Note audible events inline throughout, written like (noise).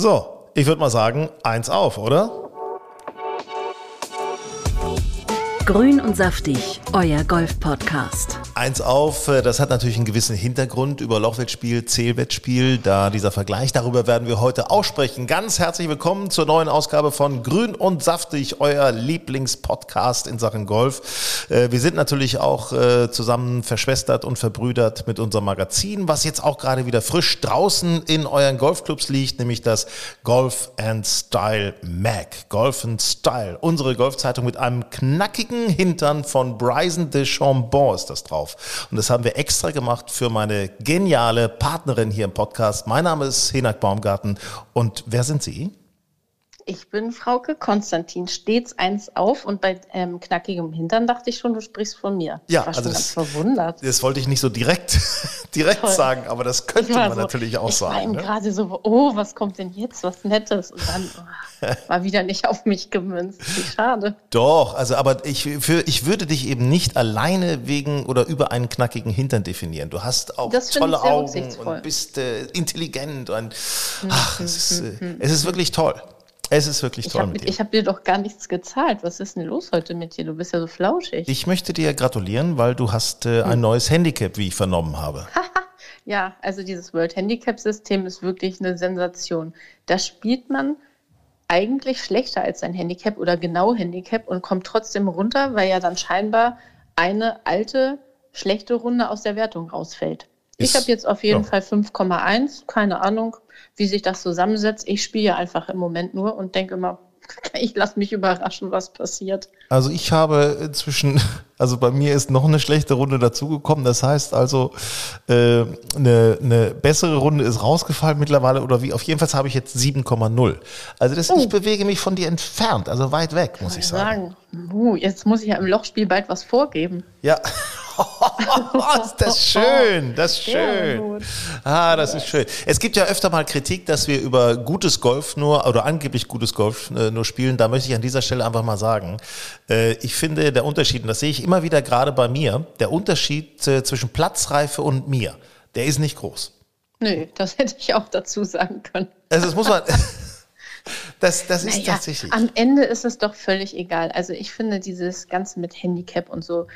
So, ich würde mal sagen, eins auf, oder? Grün und saftig, euer Golf-Podcast. Eins auf, äh, das hat natürlich einen gewissen Hintergrund über Lochwettspiel, Zählwettspiel, da dieser Vergleich, darüber werden wir heute aussprechen. Ganz herzlich willkommen zur neuen Ausgabe von Grün und saftig, euer Lieblingspodcast in Sachen Golf. Äh, wir sind natürlich auch äh, zusammen verschwestert und verbrüdert mit unserem Magazin, was jetzt auch gerade wieder frisch draußen in euren Golfclubs liegt, nämlich das Golf and Style Mag. Golf and Style, unsere Golfzeitung mit einem knackigen Hintern von Bryson DeChambon ist das drauf. Und das haben wir extra gemacht für meine geniale Partnerin hier im Podcast. Mein Name ist Henak Baumgarten. Und wer sind Sie? Ich bin Frauke Konstantin, stets eins auf und bei ähm, knackigem Hintern dachte ich schon, du sprichst von mir. Ja, ich war also das, verwundert. Das wollte ich nicht so direkt, (laughs) direkt Toll. sagen, aber das könnte Ich war man so- natürlich auch ich war sagen. eben Ne? gerade so, oh, was kommt denn jetzt, was Nettes? Und dann oh, war wieder nicht auf mich gemünzt. Wie schade. Doch, also aber ich, für, ich würde dich eben nicht alleine wegen oder über einen knackigen Hintern definieren. Du hast auch Das tolle ich Augen und bist äh, intelligent und ach, es ist, äh, es ist wirklich toll. Es ist wirklich Ich toll habe mit dir. hab dir doch gar nichts gezahlt. Was ist denn los heute mit dir? Du bist ja so flauschig. Ich möchte dir gratulieren, weil du hast äh, Hm. ein neues Handicap, wie ich vernommen habe. (laughs) Ja, also dieses World Handicap System ist wirklich eine Sensation. Da spielt man eigentlich schlechter als sein Handicap oder genau Handicap und kommt trotzdem runter, weil ja dann scheinbar eine alte, schlechte Runde aus der Wertung rausfällt. Ich habe jetzt auf jeden ja. Fall 5,1, keine Ahnung, wie sich das zusammensetzt. Ich spiele einfach im Moment nur und denke immer, (laughs) ich lasse mich überraschen, was passiert. Also ich habe inzwischen, (laughs) also bei mir ist noch eine schlechte Runde dazugekommen. Das heißt also, äh, eine, eine bessere Runde ist rausgefallen mittlerweile oder wie? Auf jeden Fall habe ich jetzt 7,0. Also das, ich bewege mich von dir entfernt, also weit weg, muss ich sagen. sagen, uh, jetzt muss ich ja im Lochspiel bald was vorgeben. Ja. (laughs) ist das schön, das ist schön. Ah, das ist schön. Es gibt ja öfter mal Kritik, dass wir über gutes Golf nur oder angeblich gutes Golf äh, nur spielen. Da möchte ich an dieser Stelle einfach mal sagen, äh, ich finde der Unterschied, und das sehe ich immer wieder gerade bei mir, der Unterschied äh, zwischen Platzreife und mir, der ist nicht groß. Nö, das hätte ich auch dazu sagen können. Also das muss man, (laughs) das, das ist Naja, tatsächlich. am Ende ist es doch völlig egal. Also ich finde dieses Ganze mit Handicap und so,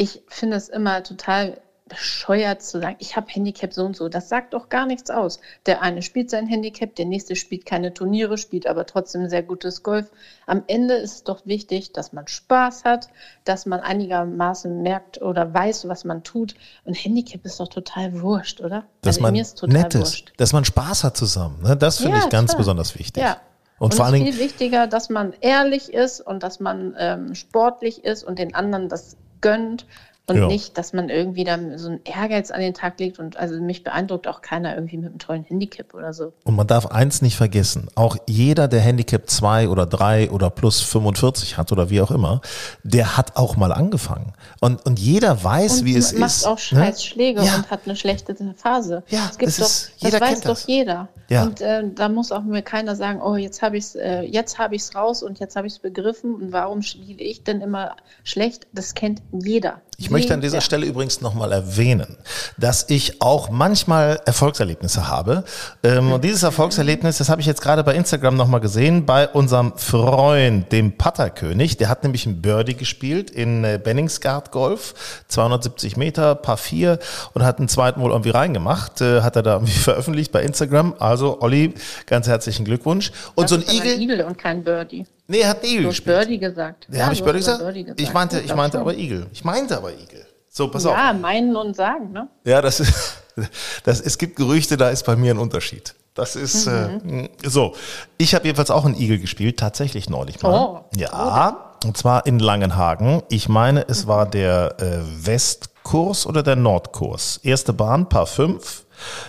ich finde es immer total bescheuert zu sagen, ich habe Handicap so und so. Das sagt doch gar nichts aus. Der eine spielt sein Handicap, der nächste spielt keine Turniere, spielt aber trotzdem sehr gutes Golf. Am Ende ist es doch wichtig, dass man Spaß hat, dass man einigermaßen merkt oder weiß, was man tut. Und Handicap ist doch total wurscht, oder? dass also man mir ist total nett ist, wurscht. dass man Spaß hat zusammen. Ne? Das finde Ja, ich ganz klar. besonders wichtig. Ja. Und, Und, vor allen es ist Dingen, viel wichtiger, dass man ehrlich ist und dass man ähm, sportlich ist und den anderen das gönnt und Ja. nicht, dass man irgendwie dann so einen Ehrgeiz an den Tag legt. Und also mich beeindruckt auch keiner irgendwie mit einem tollen Handicap oder so. Und man darf eins nicht vergessen, auch jeder, der Handicap 2 oder 3 oder plus 45 hat oder wie auch immer, der hat auch mal angefangen. Und, und jeder weiß, Und wie es macht ist. auch ne? scheiß Schläge Ja. und hat eine schlechte Phase. Ja, es gibt das doch, ist- jeder das weiß kennt doch das. jeder. Ja. Und äh, da muss auch mir keiner sagen, oh, jetzt habe ich es äh, jetzt habe ich es raus und jetzt habe ich es begriffen und warum spiele ich denn immer schlecht? Das kennt jeder. Ich möchte an dieser. Stelle übrigens nochmal erwähnen, dass ich auch manchmal Erfolgserlebnisse habe. Ähm, und dieses Erfolgserlebnis, das habe ich jetzt gerade bei Instagram nochmal gesehen, bei unserem Freund, dem Patterkönig. Der hat nämlich ein Birdie gespielt in äh, Benningsgard Golf, 270 Meter, Paar 4 und hat einen zweiten wohl irgendwie reingemacht. Äh, hat er da irgendwie (laughs) veröffentlicht bei Instagram. Also Olli, ganz herzlichen Glückwunsch. Und Das so ein Igel, Igel und kein Birdie. Nee, er hat Igel Du hast gespielt. Birdie gesagt. Ja, habe ich Birdie gesagt? Birdie Ich meinte, Ja, ich meinte aber Igel. Ich meinte aber Igel. So, pass auf. Ja, meinen und sagen, ne? Ja, das ist, (laughs) das, es gibt Gerüchte, da ist bei mir ein Unterschied. Das ist äh, so. Ich habe jedenfalls auch einen Igel gespielt, tatsächlich neulich mal. Oh. Ja, und zwar in Langenhagen. Ich meine, es war der äh, Westkurs oder der Nordkurs. Erste Bahn, Paar 5.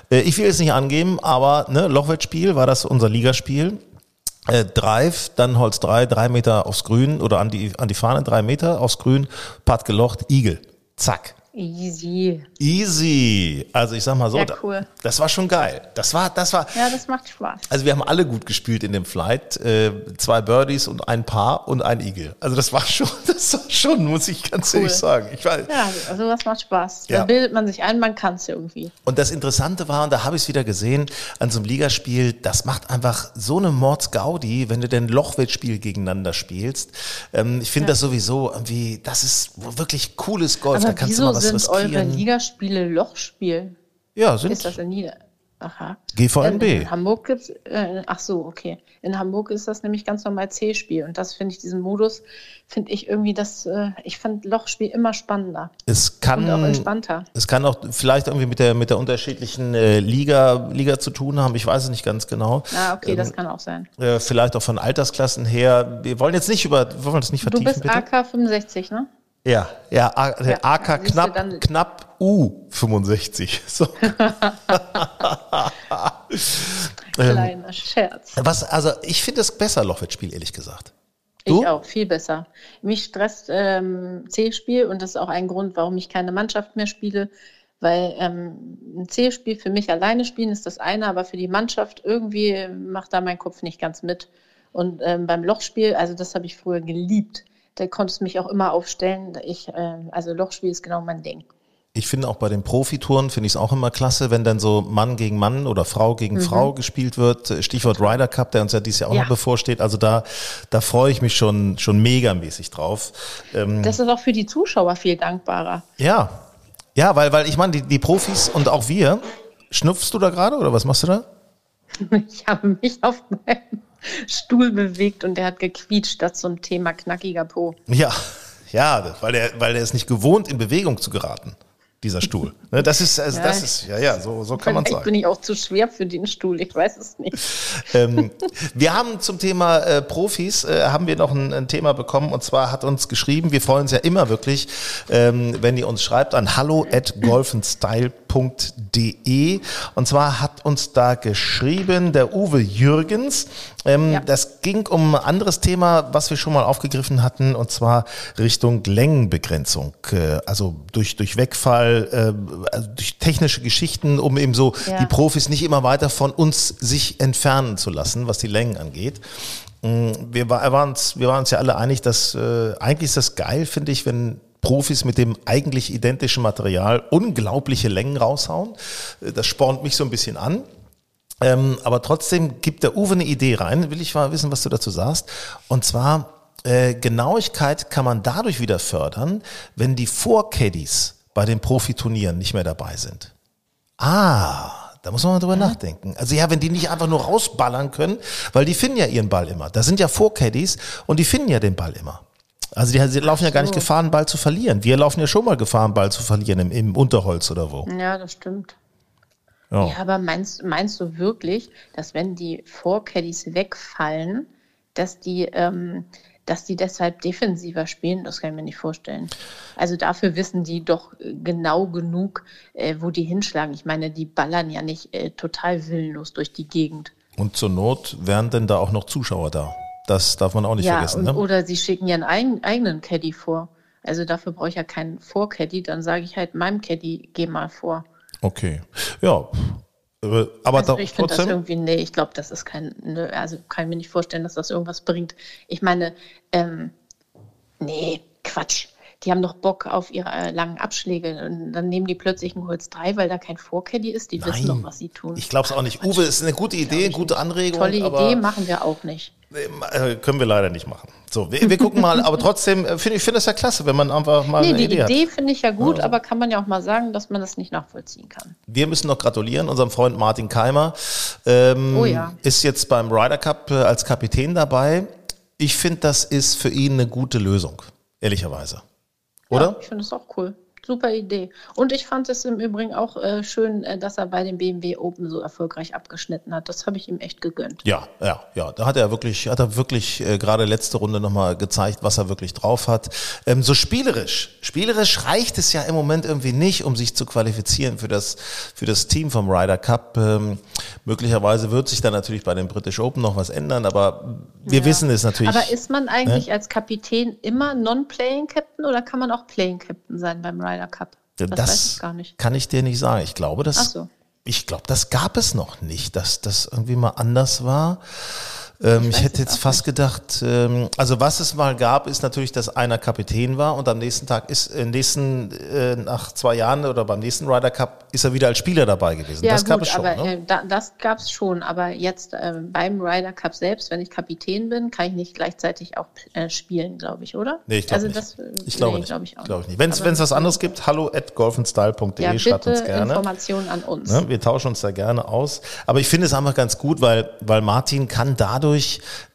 Äh, ich will es nicht angeben, aber ne, Lochwettspiel war das unser Ligaspiel. Äh, Drive, dann Holz 3, drei Meter aufs Grün oder an die, an die Fahne, drei Meter aufs Grün, Part gelocht, Igel. Zack. Easy. Easy. Also ich sag mal so, Ja, da- cool. das war schon geil. Das war, das war, Ja, das macht Spaß. also wir haben alle gut gespielt in dem Flight. Äh, zwei Birdies und ein Paar und ein Igel. Also das war schon, (laughs) das war schon, muss ich ganz Cool. ehrlich sagen. Ich war, Ja, also was macht Spaß. Ja. Da bildet man sich ein, man kann es irgendwie. Und das Interessante war, und da habe ich es wieder gesehen, an so einem Ligaspiel, das macht einfach so eine Mordsgaudi, wenn du denn Lochwettspiel gegeneinander spielst. Ähm, ich finde das sowieso irgendwie, das ist wirklich cooles Golf, da Aber kannst du mal was sind eure riskieren. Ligaspiele Lochspiel? Ja, sind Ist das in Nieder... Aha. GVNB. In, in Hamburg gibt's, äh, ach so, okay. In Hamburg ist das nämlich ganz normal C-Spiel. Und das finde ich, diesen Modus, finde ich irgendwie das, äh, ich fand Lochspiel immer spannender Es kann, und auch entspannter. es kann auch vielleicht irgendwie mit der, mit der unterschiedlichen äh, Liga, Liga zu tun haben. Ich weiß es nicht ganz genau. Ah, okay, das kann auch sein. Äh, vielleicht auch von Altersklassen her. Wir wollen jetzt nicht über, wir wollen das nicht Du vertiefen, bist bitte. AK 65, ne? Ja, ja, A, der Ja, AK knapp, dann- knapp U65. (laughs) So. (laughs) Ähm, Kleiner Scherz. Was, also ich finde es besser, Lochwettspiel, ehrlich gesagt. Ich Du? auch, viel besser. Mich stresst ähm, C-Spiel und das ist auch ein Grund, warum ich keine Mannschaft mehr spiele, weil ähm, ein C-Spiel für mich alleine spielen ist das eine, aber für die Mannschaft irgendwie macht da mein Kopf nicht ganz mit. Und ähm, beim Lochspiel, also das habe ich früher geliebt. Da konntest du mich auch immer aufstellen. Ich, äh, also Lochspiel ist genau mein Ding. Ich finde auch bei den Profitouren finde ich es auch immer klasse, wenn dann so Mann gegen Mann oder Frau gegen Frau gespielt wird. Stichwort Ryder Cup, der uns ja dieses Jahr auch Mhm. Ja. noch bevorsteht. Also da, da freue ich mich schon, schon megamäßig drauf. Ähm, Das ist auch für die Zuschauer viel dankbarer. ja, ja, weil, weil ich meine, die, die Profis und auch wir, schnupfst du da gerade oder was machst du da? (laughs) Ich habe mich auf meinem Stuhl bewegt und der hat gequietscht, das zum Thema knackiger Po. Ja, ja, weil der, weil der ist nicht gewohnt, in Bewegung zu geraten, dieser Stuhl. Ne, Das ist, also Ja. das ist, ja, ja, so, so kann man Vielleicht sagen. bin ich auch zu schwer für den Stuhl, ich weiß es nicht. ähm, wir haben zum Thema äh, Profis, äh, haben wir noch ein, ein Thema bekommen und zwar hat uns geschrieben, wir freuen uns ja immer wirklich, ähm, wenn ihr uns schreibt an hallo at golfenstyle.de und zwar hat uns da geschrieben der Uwe Jürgens, ähm, Ja. das ging um ein anderes Thema, was wir schon mal aufgegriffen hatten und zwar Richtung Längenbegrenzung, äh, also durch, durch Wegfall, äh, also durch technische Geschichten, um eben so Ja. die Profis nicht immer weiter von uns sich entfernen zu lassen, was die Längen angeht. Mm, Wir war- waren uns, wir waren uns ja alle einig, dass äh, eigentlich ist das geil, finde ich, wenn Profis mit dem eigentlich identischen Material unglaubliche Längen raushauen. Das spornt mich so ein bisschen an. Ähm, aber trotzdem gibt der Uwe eine Idee rein. Will ich mal wissen, was du dazu sagst. Und zwar, äh, Genauigkeit kann man dadurch wieder fördern, wenn die Vorcaddies bei den Profiturnieren nicht mehr dabei sind. Ah, da muss man mal drüber nachdenken. Also ja, wenn die nicht einfach nur rausballern können, weil die finden ja ihren Ball immer. Da sind ja Vorcaddies und die finden ja den Ball immer. Also die, sie laufen ja gar nicht Gefahr, einen Ball zu verlieren. Wir laufen ja schon mal Gefahr, einen Ball zu verlieren im, im Unterholz oder wo. Ja, das stimmt. Ja. Ja, aber meinst, meinst du wirklich, dass wenn die Vorcaddies wegfallen, dass die, ähm, dass die deshalb defensiver spielen? Das kann ich mir nicht vorstellen. Also dafür wissen die doch äh, genau genug, äh, wo die hinschlagen. Ich meine, die ballern ja nicht äh, total willenlos durch die Gegend. Und zur Not wären denn da auch noch Zuschauer da. Das darf man auch nicht ja, vergessen. und, Ne? oder sie schicken ihren eigen, eigenen Caddy vor. Also dafür brauche ich ja keinen Vorcaddy, dann sage ich halt meinem Caddy, geh mal vor. Okay. Ja. Aber Also ich finde das irgendwie, nee, ich glaube, das ist kein, ne, also kann ich mir nicht vorstellen, dass das irgendwas bringt. Ich meine, ähm, nee, Quatsch. Die haben doch Bock auf ihre äh, langen Abschläge und dann nehmen die plötzlich ein Holz 3, weil da kein Vorcaddy ist. Die wissen doch, was sie tun. Ich glaube es auch nicht. Uwe ist eine gute Idee, gute Anregung. Tolle aber Idee, machen wir auch nicht. Äh, können wir leider nicht machen. So, wir, wir gucken mal. aber trotzdem äh, finde ich finde es ja klasse, wenn man einfach mal Nee, eine die Idee, Idee finde ich ja gut, aber kann man ja auch mal sagen, dass man das nicht nachvollziehen kann. Wir müssen noch gratulieren, unserem Freund Martin Keimer. Ähm, Oh ja. Ist jetzt beim Ryder Cup äh, als Kapitän dabei. Ich finde, das ist für ihn eine gute Lösung, ehrlicherweise. Oder? Ja, ich finde es auch cool. Super Idee. Und ich fand es im Übrigen auch äh, schön, äh, dass er bei dem BMW Open so erfolgreich abgeschnitten hat. Das habe ich ihm echt gegönnt. Ja, ja, ja. Da hat er wirklich, hat er wirklich äh, gerade letzte Runde nochmal gezeigt, was er wirklich drauf hat. Ähm, so spielerisch. Spielerisch reicht es ja im Moment irgendwie nicht, um sich zu qualifizieren für das, für das Team vom Ryder Cup. Ähm, möglicherweise wird sich da natürlich bei den British Open noch was ändern, aber wir Ja. wissen es natürlich. Aber ist man eigentlich als Kapitän immer Non-Playing Captain oder kann man auch Playing Captain sein beim Ryder Cup? Das, das weiß ich gar nicht. kann ich dir nicht sagen. Ich glaube, das, so. ich glaube, das gab es noch nicht, dass das irgendwie mal anders war. Ähm, ich weiß hätte jetzt fast gedacht, ähm, also was es mal gab, ist natürlich, dass einer Kapitän war und am nächsten Tag ist, äh, nächsten, äh, nach zwei Jahren oder beim nächsten Ryder Cup ist er wieder als Spieler dabei gewesen. Ja, das gut, gab es schon. aber ne? äh, da, das gab es schon. Aber jetzt äh, beim Ryder Cup selbst, wenn ich Kapitän bin, kann ich nicht gleichzeitig auch äh, spielen, glaube ich, oder? Nee, ich glaube also nicht. Das, ich glaube nee, nicht. Glaub ich auch Glaube ich nicht. nicht. Wenn es was anderes gibt, hallo at golfandstyle.de, ja, schreibt uns gerne. Informationen an uns. Ne, wir tauschen uns da gerne aus. Aber ich finde es einfach ganz gut, weil, weil Martin kann dadurch,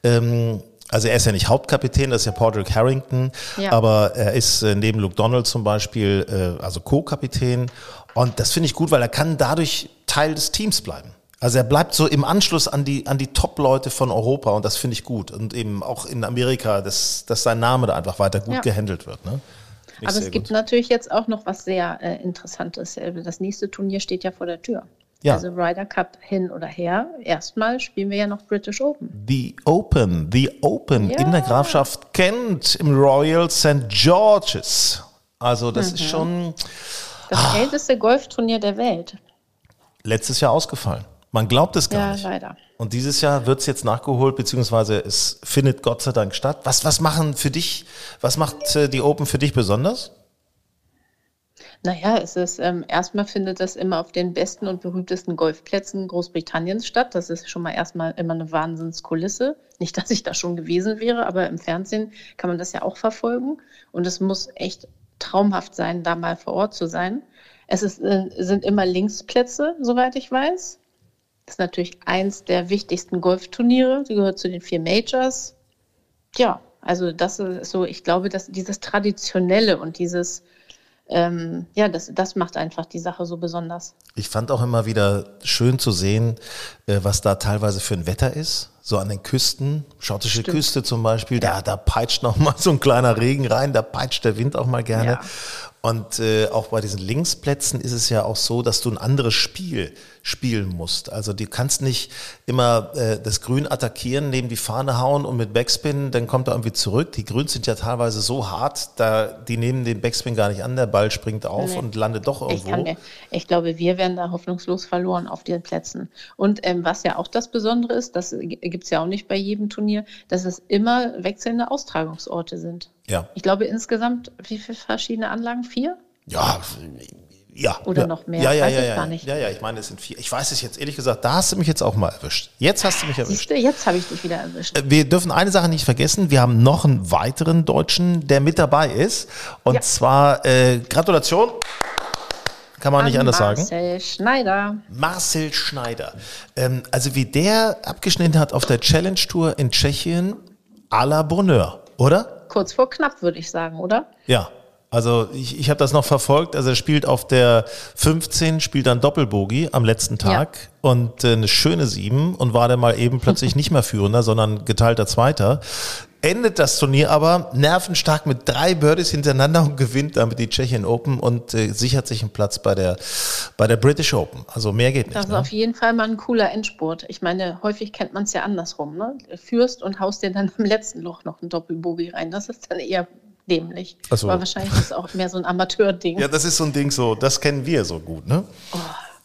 ähm, also er ist ja nicht Hauptkapitän, das ist ja Padraig Harrington, Ja. aber er ist äh, neben Luke Donald zum Beispiel, äh, also Co-Kapitän. Und das finde ich gut, weil er kann dadurch Teil des Teams bleiben. Also er bleibt so im Anschluss an die, an die Top-Leute von Europa und das finde ich gut. Und eben auch in Amerika, dass, dass sein Name da einfach weiter gut Ja. gehandelt wird. Ne? Aber es gibt gut. natürlich jetzt auch noch was sehr äh, Interessantes. Äh, Das nächste Turnier steht ja vor der Tür. Ja. Also Ryder Cup hin oder her. Erstmal spielen wir ja noch British Open. The Open, The Open Ja. in der Grafschaft Kent im Royal St. George's. Also das Mhm. ist schon Das Ah. älteste Golfturnier der Welt. letztes Jahr ausgefallen. Man glaubt es gar Ja, nicht. leider. Und dieses Jahr wird es jetzt nachgeholt, beziehungsweise es findet Gott sei Dank statt. Was, was machen für dich, was macht äh, die Open für dich besonders? Naja, es ist ähm, erstmal findet das immer auf den besten und berühmtesten Golfplätzen Großbritanniens statt. Das ist schon mal erstmal immer eine Wahnsinnskulisse. Nicht, dass ich da schon gewesen wäre, aber im Fernsehen kann man das ja auch verfolgen. Und es muss echt traumhaft sein, da mal vor Ort zu sein. Es ist, äh, sind immer Linksplätze, soweit ich weiß. Das ist natürlich eins der wichtigsten Golfturniere. Sie gehört zu den vier Majors. Ja, also das ist so, ich glaube, dass dieses Traditionelle und dieses, ähm, ja, das, das macht einfach die Sache so besonders. Ich fand auch immer wieder schön zu sehen, äh, was da teilweise für ein Wetter ist. So an den Küsten, schottische Stimmt. Küste zum Beispiel, da, da peitscht noch (laughs) mal so ein kleiner Regen rein, da peitscht der Wind auch mal gerne. Ja. Und äh, auch bei diesen Linksplätzen ist es ja auch so, dass du ein anderes Spiel spielen musst. Also du kannst nicht immer äh, das Grün attackieren, neben die Fahne hauen und mit Backspin, dann kommt er irgendwie zurück. Die Grüns sind ja teilweise so hart, da die nehmen den Backspin gar nicht an, der Ball springt auf Nee. und landet doch Ich, irgendwo. mir, ich glaube, wir werden da hoffnungslos verloren auf den Plätzen. Und ähm, was ja auch das Besondere ist, das gibt es ja auch nicht bei jedem Turnier, dass es immer wechselnde Austragungsorte sind. Ja. Ich glaube insgesamt, wie viele verschiedene Anlagen? Vier? Ja, ja. Oder ja. noch mehr, Ja, ja, weiß ja, ich ja. gar nicht. Ja, ja, ich meine, es sind vier. Ich weiß es jetzt ehrlich gesagt, da hast du mich jetzt auch mal erwischt. Jetzt hast du mich erwischt. Siehst du, jetzt habe ich dich wieder erwischt. Äh, Wir dürfen eine Sache nicht vergessen. Wir haben noch einen weiteren Deutschen, der mit dabei ist. Und Ja. zwar, äh, Gratulation. Kann man nicht An anders sagen. Marcel Schneider. Marcel Schneider. Ähm, also wie der abgeschnitten hat auf der Challenge Tour in Tschechien, à la Bonheur, oder? Kurz vor knapp, würde ich sagen, oder? Ja, also ich, ich habe das noch verfolgt. Also er spielt auf der 15, spielt dann Doppelbogie am letzten Tag und äh, eine schöne 7 und war dann mal eben plötzlich (laughs) nicht mehr Führender, sondern geteilter Zweiter. Endet das Turnier aber nervenstark mit drei Birdies hintereinander und gewinnt damit die Tschechien Open und äh, sichert sich einen Platz bei der, bei der British Open. Also mehr geht Das nicht. ist Ne? auf jeden Fall mal ein cooler Endspurt. Ich meine, häufig kennt man es ja andersrum. Ne? Führst und haust dir dann im letzten Loch noch ein Doppelbogie rein. Das ist dann eher dämlich. Ach so. Aber wahrscheinlich ist es auch mehr so ein Amateurding. (laughs) Ja, das ist so ein Ding so, das kennen wir so gut, ne?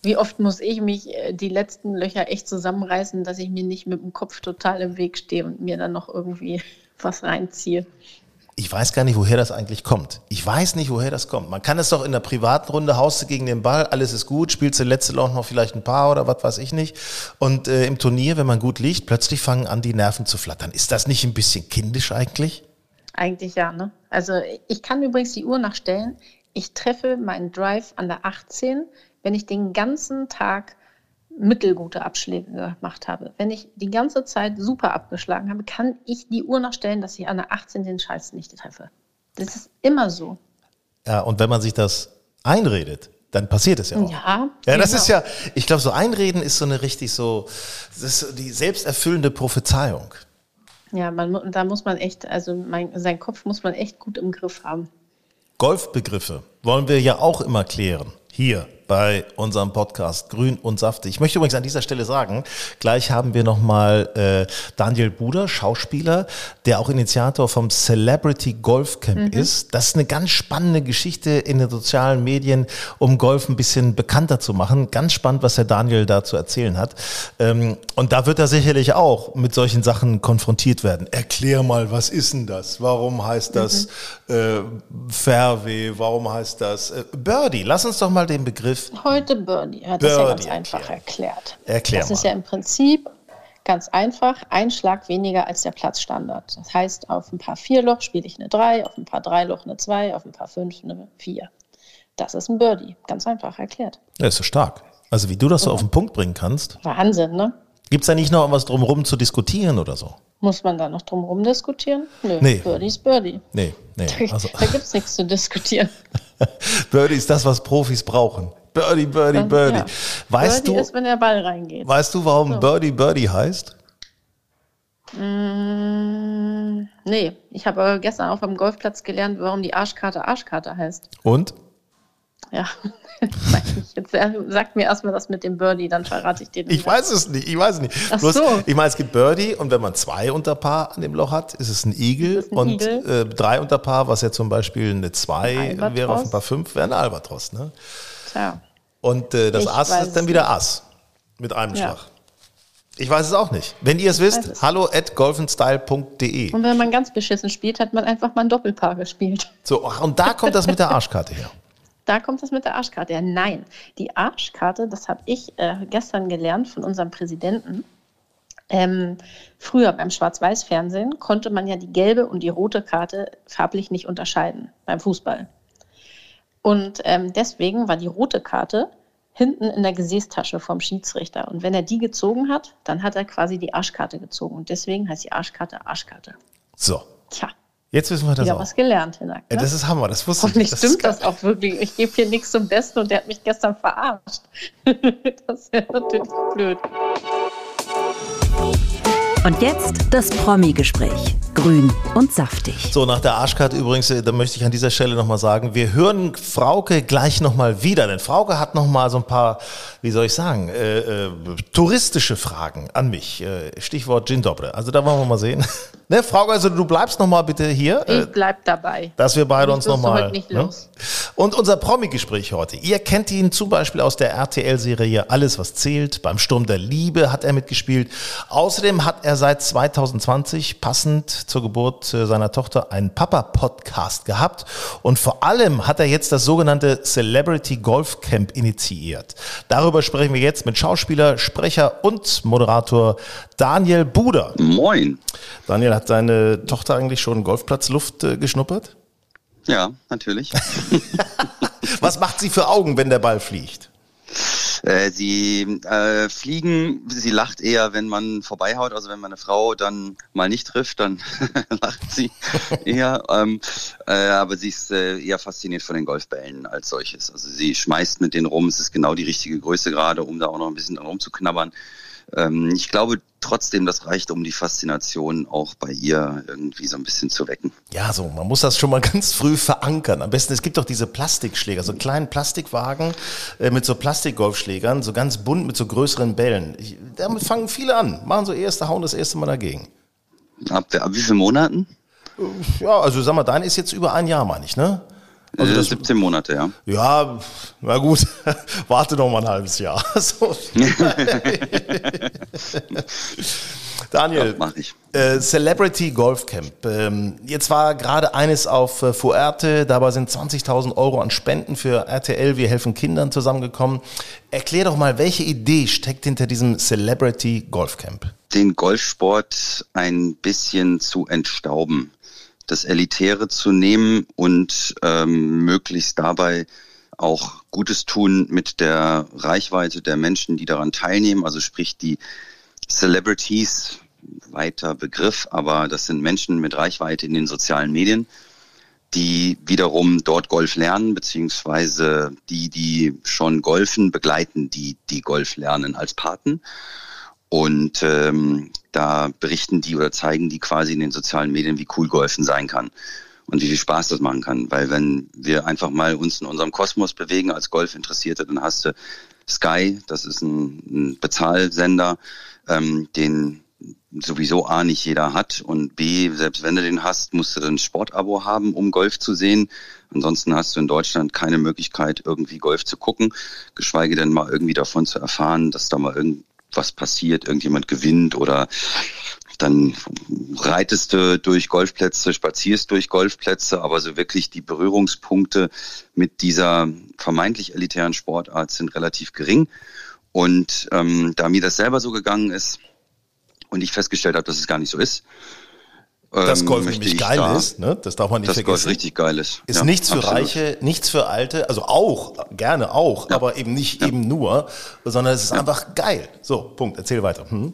Wie oft muss ich mich äh, die letzten Löcher echt zusammenreißen, dass ich mir nicht mit dem Kopf total im Weg stehe und mir dann noch irgendwie was reinziehe. Ich weiß gar nicht, woher das eigentlich kommt. Ich weiß nicht, woher das kommt. Man kann es doch in der privaten Runde, haust du gegen den Ball, alles ist gut, spielst du letzte Loch noch vielleicht ein paar oder was weiß ich nicht. Und äh, im Turnier, wenn man gut liegt, plötzlich fangen an, die Nerven zu flattern. Ist das nicht ein bisschen kindisch eigentlich? Eigentlich ja, ne? Also ich kann übrigens die Uhr nachstellen. Ich treffe meinen Drive an der 18, wenn ich den ganzen Tag mittelgute Abschläge gemacht habe. Wenn ich die ganze Zeit super abgeschlagen habe, kann ich die Uhr nachstellen, dass ich an der 18 den Scheiß nicht treffe. Das ist immer so. Ja, und wenn man sich das einredet, dann passiert es ja auch. Ja, Ja, das genau. ist ja, ich glaube, so einreden ist so eine richtig so, das ist so die selbsterfüllende Prophezeiung. Ja, man, da muss man echt, also mein, sein Kopf muss man echt gut im Griff haben. Golfbegriffe wollen wir ja auch immer klären. Hier bei unserem Podcast Grün und Saftig. Ich möchte übrigens an dieser Stelle sagen, gleich haben wir nochmal äh, Daniel Buder, Schauspieler, der auch Initiator vom Celebrity Golf Camp mhm. ist. Das ist eine ganz spannende Geschichte in den sozialen Medien, um Golf ein bisschen bekannter zu machen. Ganz spannend, was der Daniel da zu erzählen hat. Ähm, und da wird er sicherlich auch mit solchen Sachen konfrontiert werden. Erklär mal, was ist denn das? Warum heißt das mhm. äh, Fairway? Warum heißt das äh, Birdie? Lass uns doch mal den Begriff. Heute Birdie. Er hat Birdie das ja ganz einfach erklärt. Erklär das mal. ist ja im Prinzip ganz einfach, ein Schlag weniger als der Platzstandard. Das heißt, auf ein paar Vierloch spiele ich eine 3, auf ein paar Dreiloch eine 2, auf ein paar 5 eine 4. Das ist ein Birdie. Ganz einfach erklärt. Ja, ist so stark. Also wie du das so auf den Punkt bringen kannst. Wahnsinn, ne? Gibt es da nicht noch was drumherum zu diskutieren oder so? Muss man da noch drumherum diskutieren? Nö, nee. Birdie ist Birdie. Nee, nee. Also. Da, da gibt es nichts zu diskutieren. (laughs) Birdie ist das, was Profis brauchen. Birdie, Birdie, Birdie. Ja. Weißt Birdie du, ist, wenn der Ball reingeht. Weißt du, warum so. Birdie Birdie heißt? Mm, nee, ich habe gestern auf dem Golfplatz gelernt, warum die Arschkarte Arschkarte heißt. Und? Ja, (laughs) Jetzt äh, sag mir erstmal das mit dem Birdie, dann verrate ich dir. Ich weiß es nicht, ich weiß es nicht. Ach Bloß, so. Ich meine, es gibt Birdie und wenn man zwei Unterpaar an dem Loch hat, ist es ein Igel ein und Äh, drei Unterpaar, was ja zum Beispiel eine zwei wäre auf ein paar fünf, wäre ein Albatros. Ne? Tja. Und äh, das ich Ass ist dann wieder Ass mit einem ja. Schlag. Ich weiß es auch nicht. Wenn ihr es wisst, hallo at golfenstyle.de. Und wenn man ganz beschissen spielt, hat man einfach mal ein Doppelpaar gespielt. So, und (laughs) da kommt das mit der Arschkarte her. Da kommt es mit der Arschkarte. Ja, nein. Die Arschkarte, das habe ich äh, gestern gelernt von unserem Präsidenten. Ähm, früher beim Schwarz-Weiß-Fernsehen konnte man ja die gelbe und die rote Karte farblich nicht unterscheiden beim Fußball. Und ähm, deswegen war die rote Karte hinten in der Gesäßtasche vom Schiedsrichter. Und wenn er die gezogen hat, dann hat er quasi die Arschkarte gezogen. Und deswegen heißt die Arschkarte Arschkarte. So. Tja. Jetzt wissen wir das Wieder auch. was gelernt, Hinak. Ne? Das ist Hammer, das wusste ich. Hoffentlich stimmt das auch wirklich. Ich gebe hier nichts zum Besten und der hat mich gestern verarscht. (laughs) das wäre natürlich blöd. Und jetzt das Promi-Gespräch. Grün und saftig. So, nach der Arschkarte übrigens, äh, da möchte ich an dieser Stelle nochmal sagen, wir hören Frauke gleich nochmal wieder, denn Frauke hat nochmal so ein paar, wie soll ich sagen, äh, äh, touristische Fragen an mich. Äh, Stichwort Gin Dobre. Also da wollen wir mal sehen. (laughs) ne, Frauke, also du bleibst nochmal bitte hier. Äh, ich bleib dabei. Dass wir beide ich uns nochmal. Ne? Und unser Promi-Gespräch heute. Ihr kennt ihn zum Beispiel aus der RTL-Serie Alles, was zählt. Beim Sturm der Liebe hat er mitgespielt. Außerdem hat er seit 2020 passend zur Geburt äh, seiner Tochter einen Papa-Podcast gehabt und vor allem hat er jetzt das sogenannte Celebrity Golf Camp initiiert. Darüber sprechen wir jetzt mit Schauspieler, Sprecher und Moderator Daniel Buder. Moin. Daniel, hat seine Tochter eigentlich schon Golfplatzluft äh, geschnuppert? Ja, natürlich. (laughs) Was macht sie für Augen, wenn der Ball fliegt? Äh, sie äh, fliegen, sie lacht eher, wenn man vorbeihaut. Also wenn man eine Frau dann mal nicht trifft, dann (laughs) lacht sie eher. Ähm, äh, aber sie ist äh, eher fasziniert von den Golfbällen als solches. Also sie schmeißt mit denen rum. Es ist genau die richtige Größe gerade, um da auch noch ein bisschen rumzuknabbern. Ähm, ich glaube trotzdem, das reicht, um die Faszination auch bei ihr irgendwie so ein bisschen zu wecken. Ja, so, man muss das schon mal (laughs) ganz früh verankern. Am besten, es gibt doch diese Plastikschläger, so einen kleinen Plastikwagen äh, mit so Plastikgolfschlägern, so ganz bunt mit so größeren Bällen. Ich, damit fangen viele an, machen so erste, hauen das erste Mal dagegen. Ab, ab wie vielen Monaten? Ja, also sag mal, dein ist jetzt über ein Jahr, meine ich, ne? Also das, 17 Monate, ja. Ja, na gut, (laughs) warte noch mal ein halbes Jahr. (laughs) So. (laughs) Daniel. Äh, Celebrity Golf Camp. Ähm, jetzt war gerade eines auf äh, Fuerte, dabei sind 20.000 Euro an Spenden für RTL, wir helfen Kindern zusammengekommen. Erklär doch mal, welche Idee steckt hinter diesem Celebrity Golf Camp? Den Golfsport ein bisschen zu entstauben das Elitäre zu nehmen und ähm, möglichst dabei auch Gutes tun mit der Reichweite der Menschen, die daran teilnehmen. Also sprich die Celebrities, weiter Begriff, aber das sind Menschen mit Reichweite in den sozialen Medien, die wiederum dort Golf lernen, beziehungsweise die, die schon golfen, begleiten die, die Golf lernen als Paten. Und ähm, da berichten die oder zeigen die quasi in den sozialen Medien, wie cool Golfen sein kann. und wie viel Spaß das machen kann. Weil wenn wir einfach mal uns in unserem Kosmos bewegen als Golfinteressierte, dann hast du Sky, das ist ein, ein Bezahlsender, ähm, den sowieso A nicht jeder hat und B, selbst wenn du den hast, musst du dann ein Sportabo haben, um Golf zu sehen. Ansonsten hast du in Deutschland keine Möglichkeit, irgendwie Golf zu gucken, geschweige denn mal irgendwie davon zu erfahren, dass da mal irgendwas passiert, irgendjemand gewinnt oder dann reitest du durch Golfplätze, spazierst durch Golfplätze, aber so wirklich die Berührungspunkte mit dieser vermeintlich elitären Sportart sind relativ gering. Und ähm, da mir das selber so gegangen ist und ich festgestellt habe, dass es gar nicht so ist, das ähm, Golf nämlich geil da, ist, ne? das darf man nicht das vergessen. Golf richtig geil ist. Ist ja, nichts für absolut. Reiche, nichts für Alte, also auch, gerne auch, ja. aber eben nicht ja. eben nur, sondern es ist einfach geil. So, Punkt, erzähl weiter. Hm?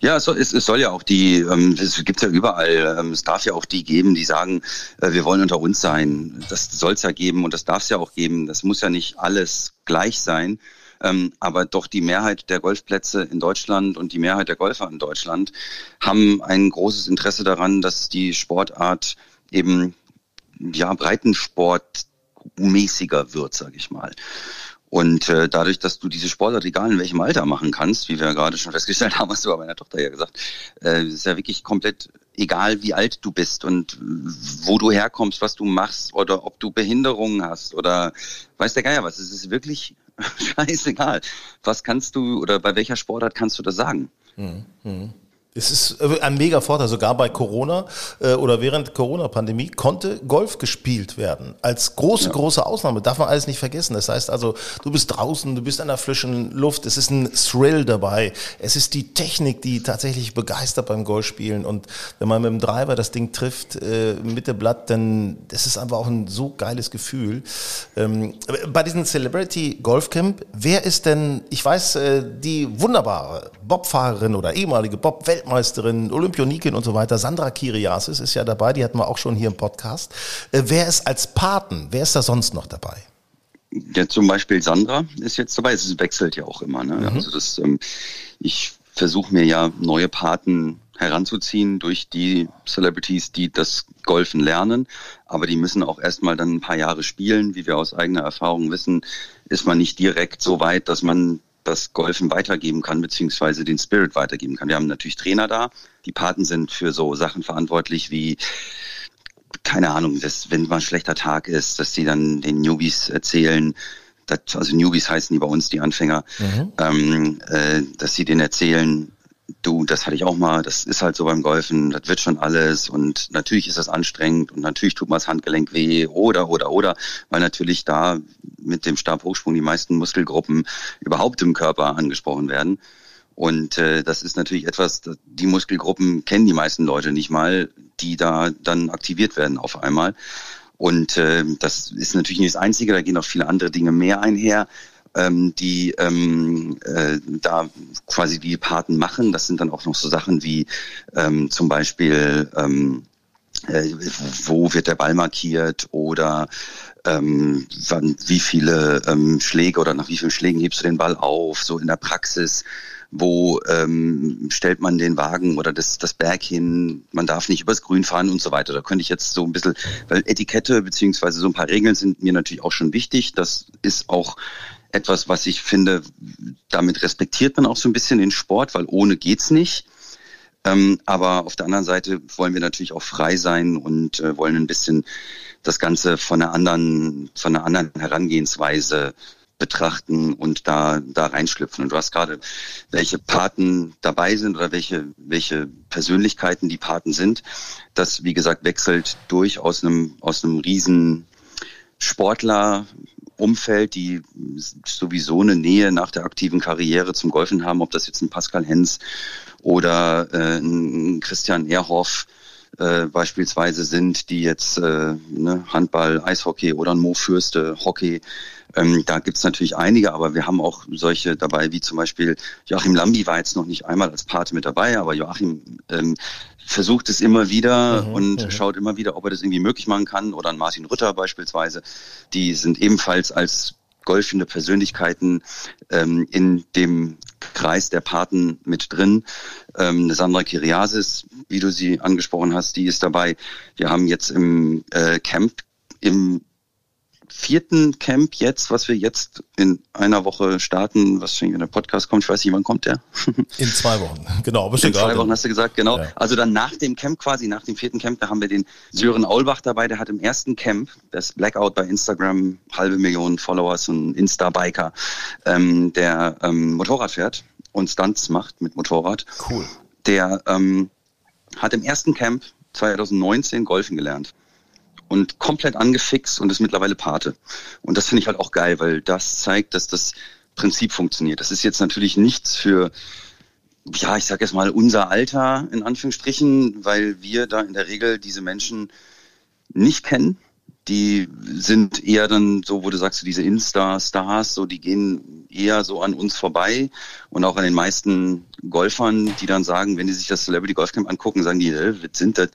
Ja, es soll, es, es soll ja auch die, ähm, es gibt ja überall, ähm, es darf ja auch die geben, die sagen, äh, wir wollen unter uns sein. Das soll es ja geben und das darf es ja auch geben. Das muss ja nicht alles gleich sein. Ähm, aber doch die Mehrheit der Golfplätze in Deutschland und die Mehrheit der Golfer in Deutschland haben ein großes Interesse daran, dass die Sportart eben ja Breitensportmäßiger wird, sage ich mal. Und äh, dadurch, dass du diese Sportart egal in welchem Alter machen kannst, wie wir ja gerade schon festgestellt haben, hast du bei meiner Tochter ja gesagt, äh, ist ja wirklich komplett egal, wie alt du bist und wo du herkommst, was du machst oder ob du Behinderungen hast oder weiß der Geier was. Es ist wirklich (laughs) scheißegal. Was kannst du oder bei welcher Sportart kannst du das sagen? Mhm. Es ist äh, ein mega Vorteil, sogar bei Corona äh, oder während Corona-Pandemie konnte Golf gespielt werden. Als große, ja. große Ausnahme, darf man alles nicht vergessen. Das heißt also, du bist draußen, du bist an der frischen Luft, es ist ein Thrill dabei. Es ist die Technik, die tatsächlich begeistert beim Golfspielen. Und wenn man mit dem Driver das Ding trifft, äh, mit dem Blatt, dann das ist einfach auch ein so geiles Gefühl. Ähm, bei diesem Celebrity Golfcamp, wer ist denn, ich weiß, äh, die wunderbare Bobfahrerin oder ehemalige Bob-Welt Weltmeisterin, Olympionikin und so weiter. Sandra Kiriasis ist ja dabei, die hatten wir auch schon hier im Podcast. Äh, wer ist als Paten, wer ist da sonst noch dabei? Ja, zum Beispiel Sandra ist jetzt dabei. Es wechselt ja auch immer. Ne? Mhm. Also das, ähm, ich versuche mir ja neue Paten heranzuziehen durch die Celebrities, die das Golfen lernen. Aber die müssen auch erstmal dann ein paar Jahre spielen. Wie wir aus eigener Erfahrung wissen, ist man nicht direkt so weit, dass man das Golfen weitergeben kann, beziehungsweise den Spirit weitergeben kann. Wir haben natürlich Trainer da. Die Paten sind für so Sachen verantwortlich wie keine Ahnung, dass, wenn mal ein schlechter Tag ist, dass die dann den Newbies erzählen, dass, also Newbies heißen die bei uns, die Anfänger, mhm. ähm, äh, dass sie denen erzählen, du, das hatte ich auch mal, das ist halt so beim Golfen, das wird schon alles und natürlich ist das anstrengend und natürlich tut mal das Handgelenk weh oder, oder, oder, weil natürlich da mit dem Stabhochsprung die meisten Muskelgruppen überhaupt im Körper angesprochen werden. Und äh, das ist natürlich etwas, die Muskelgruppen kennen die meisten Leute nicht mal, die da dann aktiviert werden auf einmal. Und äh, das ist natürlich nicht das Einzige, da gehen auch viele andere Dinge mehr einher ähm, die ähm, äh, da quasi die Paten machen. Das sind dann auch noch so Sachen wie ähm, zum Beispiel ähm, äh, wo wird der Ball markiert oder ähm, wann, wie viele ähm, Schläge oder nach wie vielen Schlägen hebst du den Ball auf, so in der Praxis wo ähm, stellt man den Wagen oder das, das Berg hin, man darf nicht übers Grün fahren und so weiter. Da könnte ich jetzt so ein bisschen, weil Etikette beziehungsweise so ein paar Regeln sind mir natürlich auch schon wichtig. Das ist auch etwas, was ich finde, damit respektiert man auch so ein bisschen den Sport, weil ohne geht's nicht. Ähm, aber auf der anderen Seite wollen wir natürlich auch frei sein und äh, wollen ein bisschen das Ganze von einer anderen, von einer anderen Herangehensweise betrachten und da, da reinschlüpfen. Und du hast gerade, welche Paten dabei sind oder welche, welche Persönlichkeiten die Paten sind. Das, wie gesagt, wechselt durch aus einem, aus einem riesen Sportler, Umfeld, die sowieso eine Nähe nach der aktiven Karriere zum Golfen haben, ob das jetzt ein Pascal Hens oder äh, ein Christian Ehrhoff äh, beispielsweise sind, die jetzt äh, ne, Handball, Eishockey oder ein Mo Fürste, Hockey ähm, da gibt's natürlich einige, aber wir haben auch solche dabei, wie zum Beispiel Joachim Lambi war jetzt noch nicht einmal als Pate mit dabei, aber Joachim ähm, versucht es immer wieder mhm, und mhm. schaut immer wieder, ob er das irgendwie möglich machen kann. Oder ein Martin Rütter beispielsweise, die sind ebenfalls als golfende Persönlichkeiten ähm, in dem Kreis der Paten mit drin. Ähm, Sandra Kiriasis, wie du sie angesprochen hast, die ist dabei. Wir haben jetzt im äh, Camp im vierten Camp jetzt, was wir jetzt in einer Woche starten, was schon in der Podcast kommt. Ich weiß nicht, wann kommt der? (laughs) In zwei Wochen, (laughs) genau. In zwei Wochen hast du gesagt, genau. Ja. Also dann nach dem Camp quasi, nach dem vierten Camp, da haben wir den Sören Aulbach dabei, der hat im ersten Camp, das Blackout bei Instagram, halbe Million Followers, und Insta-Biker, ähm, der ähm, Motorrad fährt und Stunts macht mit Motorrad. Cool. Der ähm, hat im ersten Camp 2019 Golfen gelernt und komplett angefixt und ist mittlerweile Pate. Und das finde ich halt auch geil, weil das zeigt, dass das Prinzip funktioniert. Das ist jetzt natürlich nichts für, ja, ich sag jetzt mal unser Alter in Anführungsstrichen, weil wir da in der Regel diese Menschen nicht kennen. Die sind eher dann so, wo du sagst, diese Insta-Stars, so die gehen eher so an uns vorbei und auch an den meisten Golfern, die dann sagen, wenn die sich das Celebrity Golf Camp angucken, sagen die, was sind das?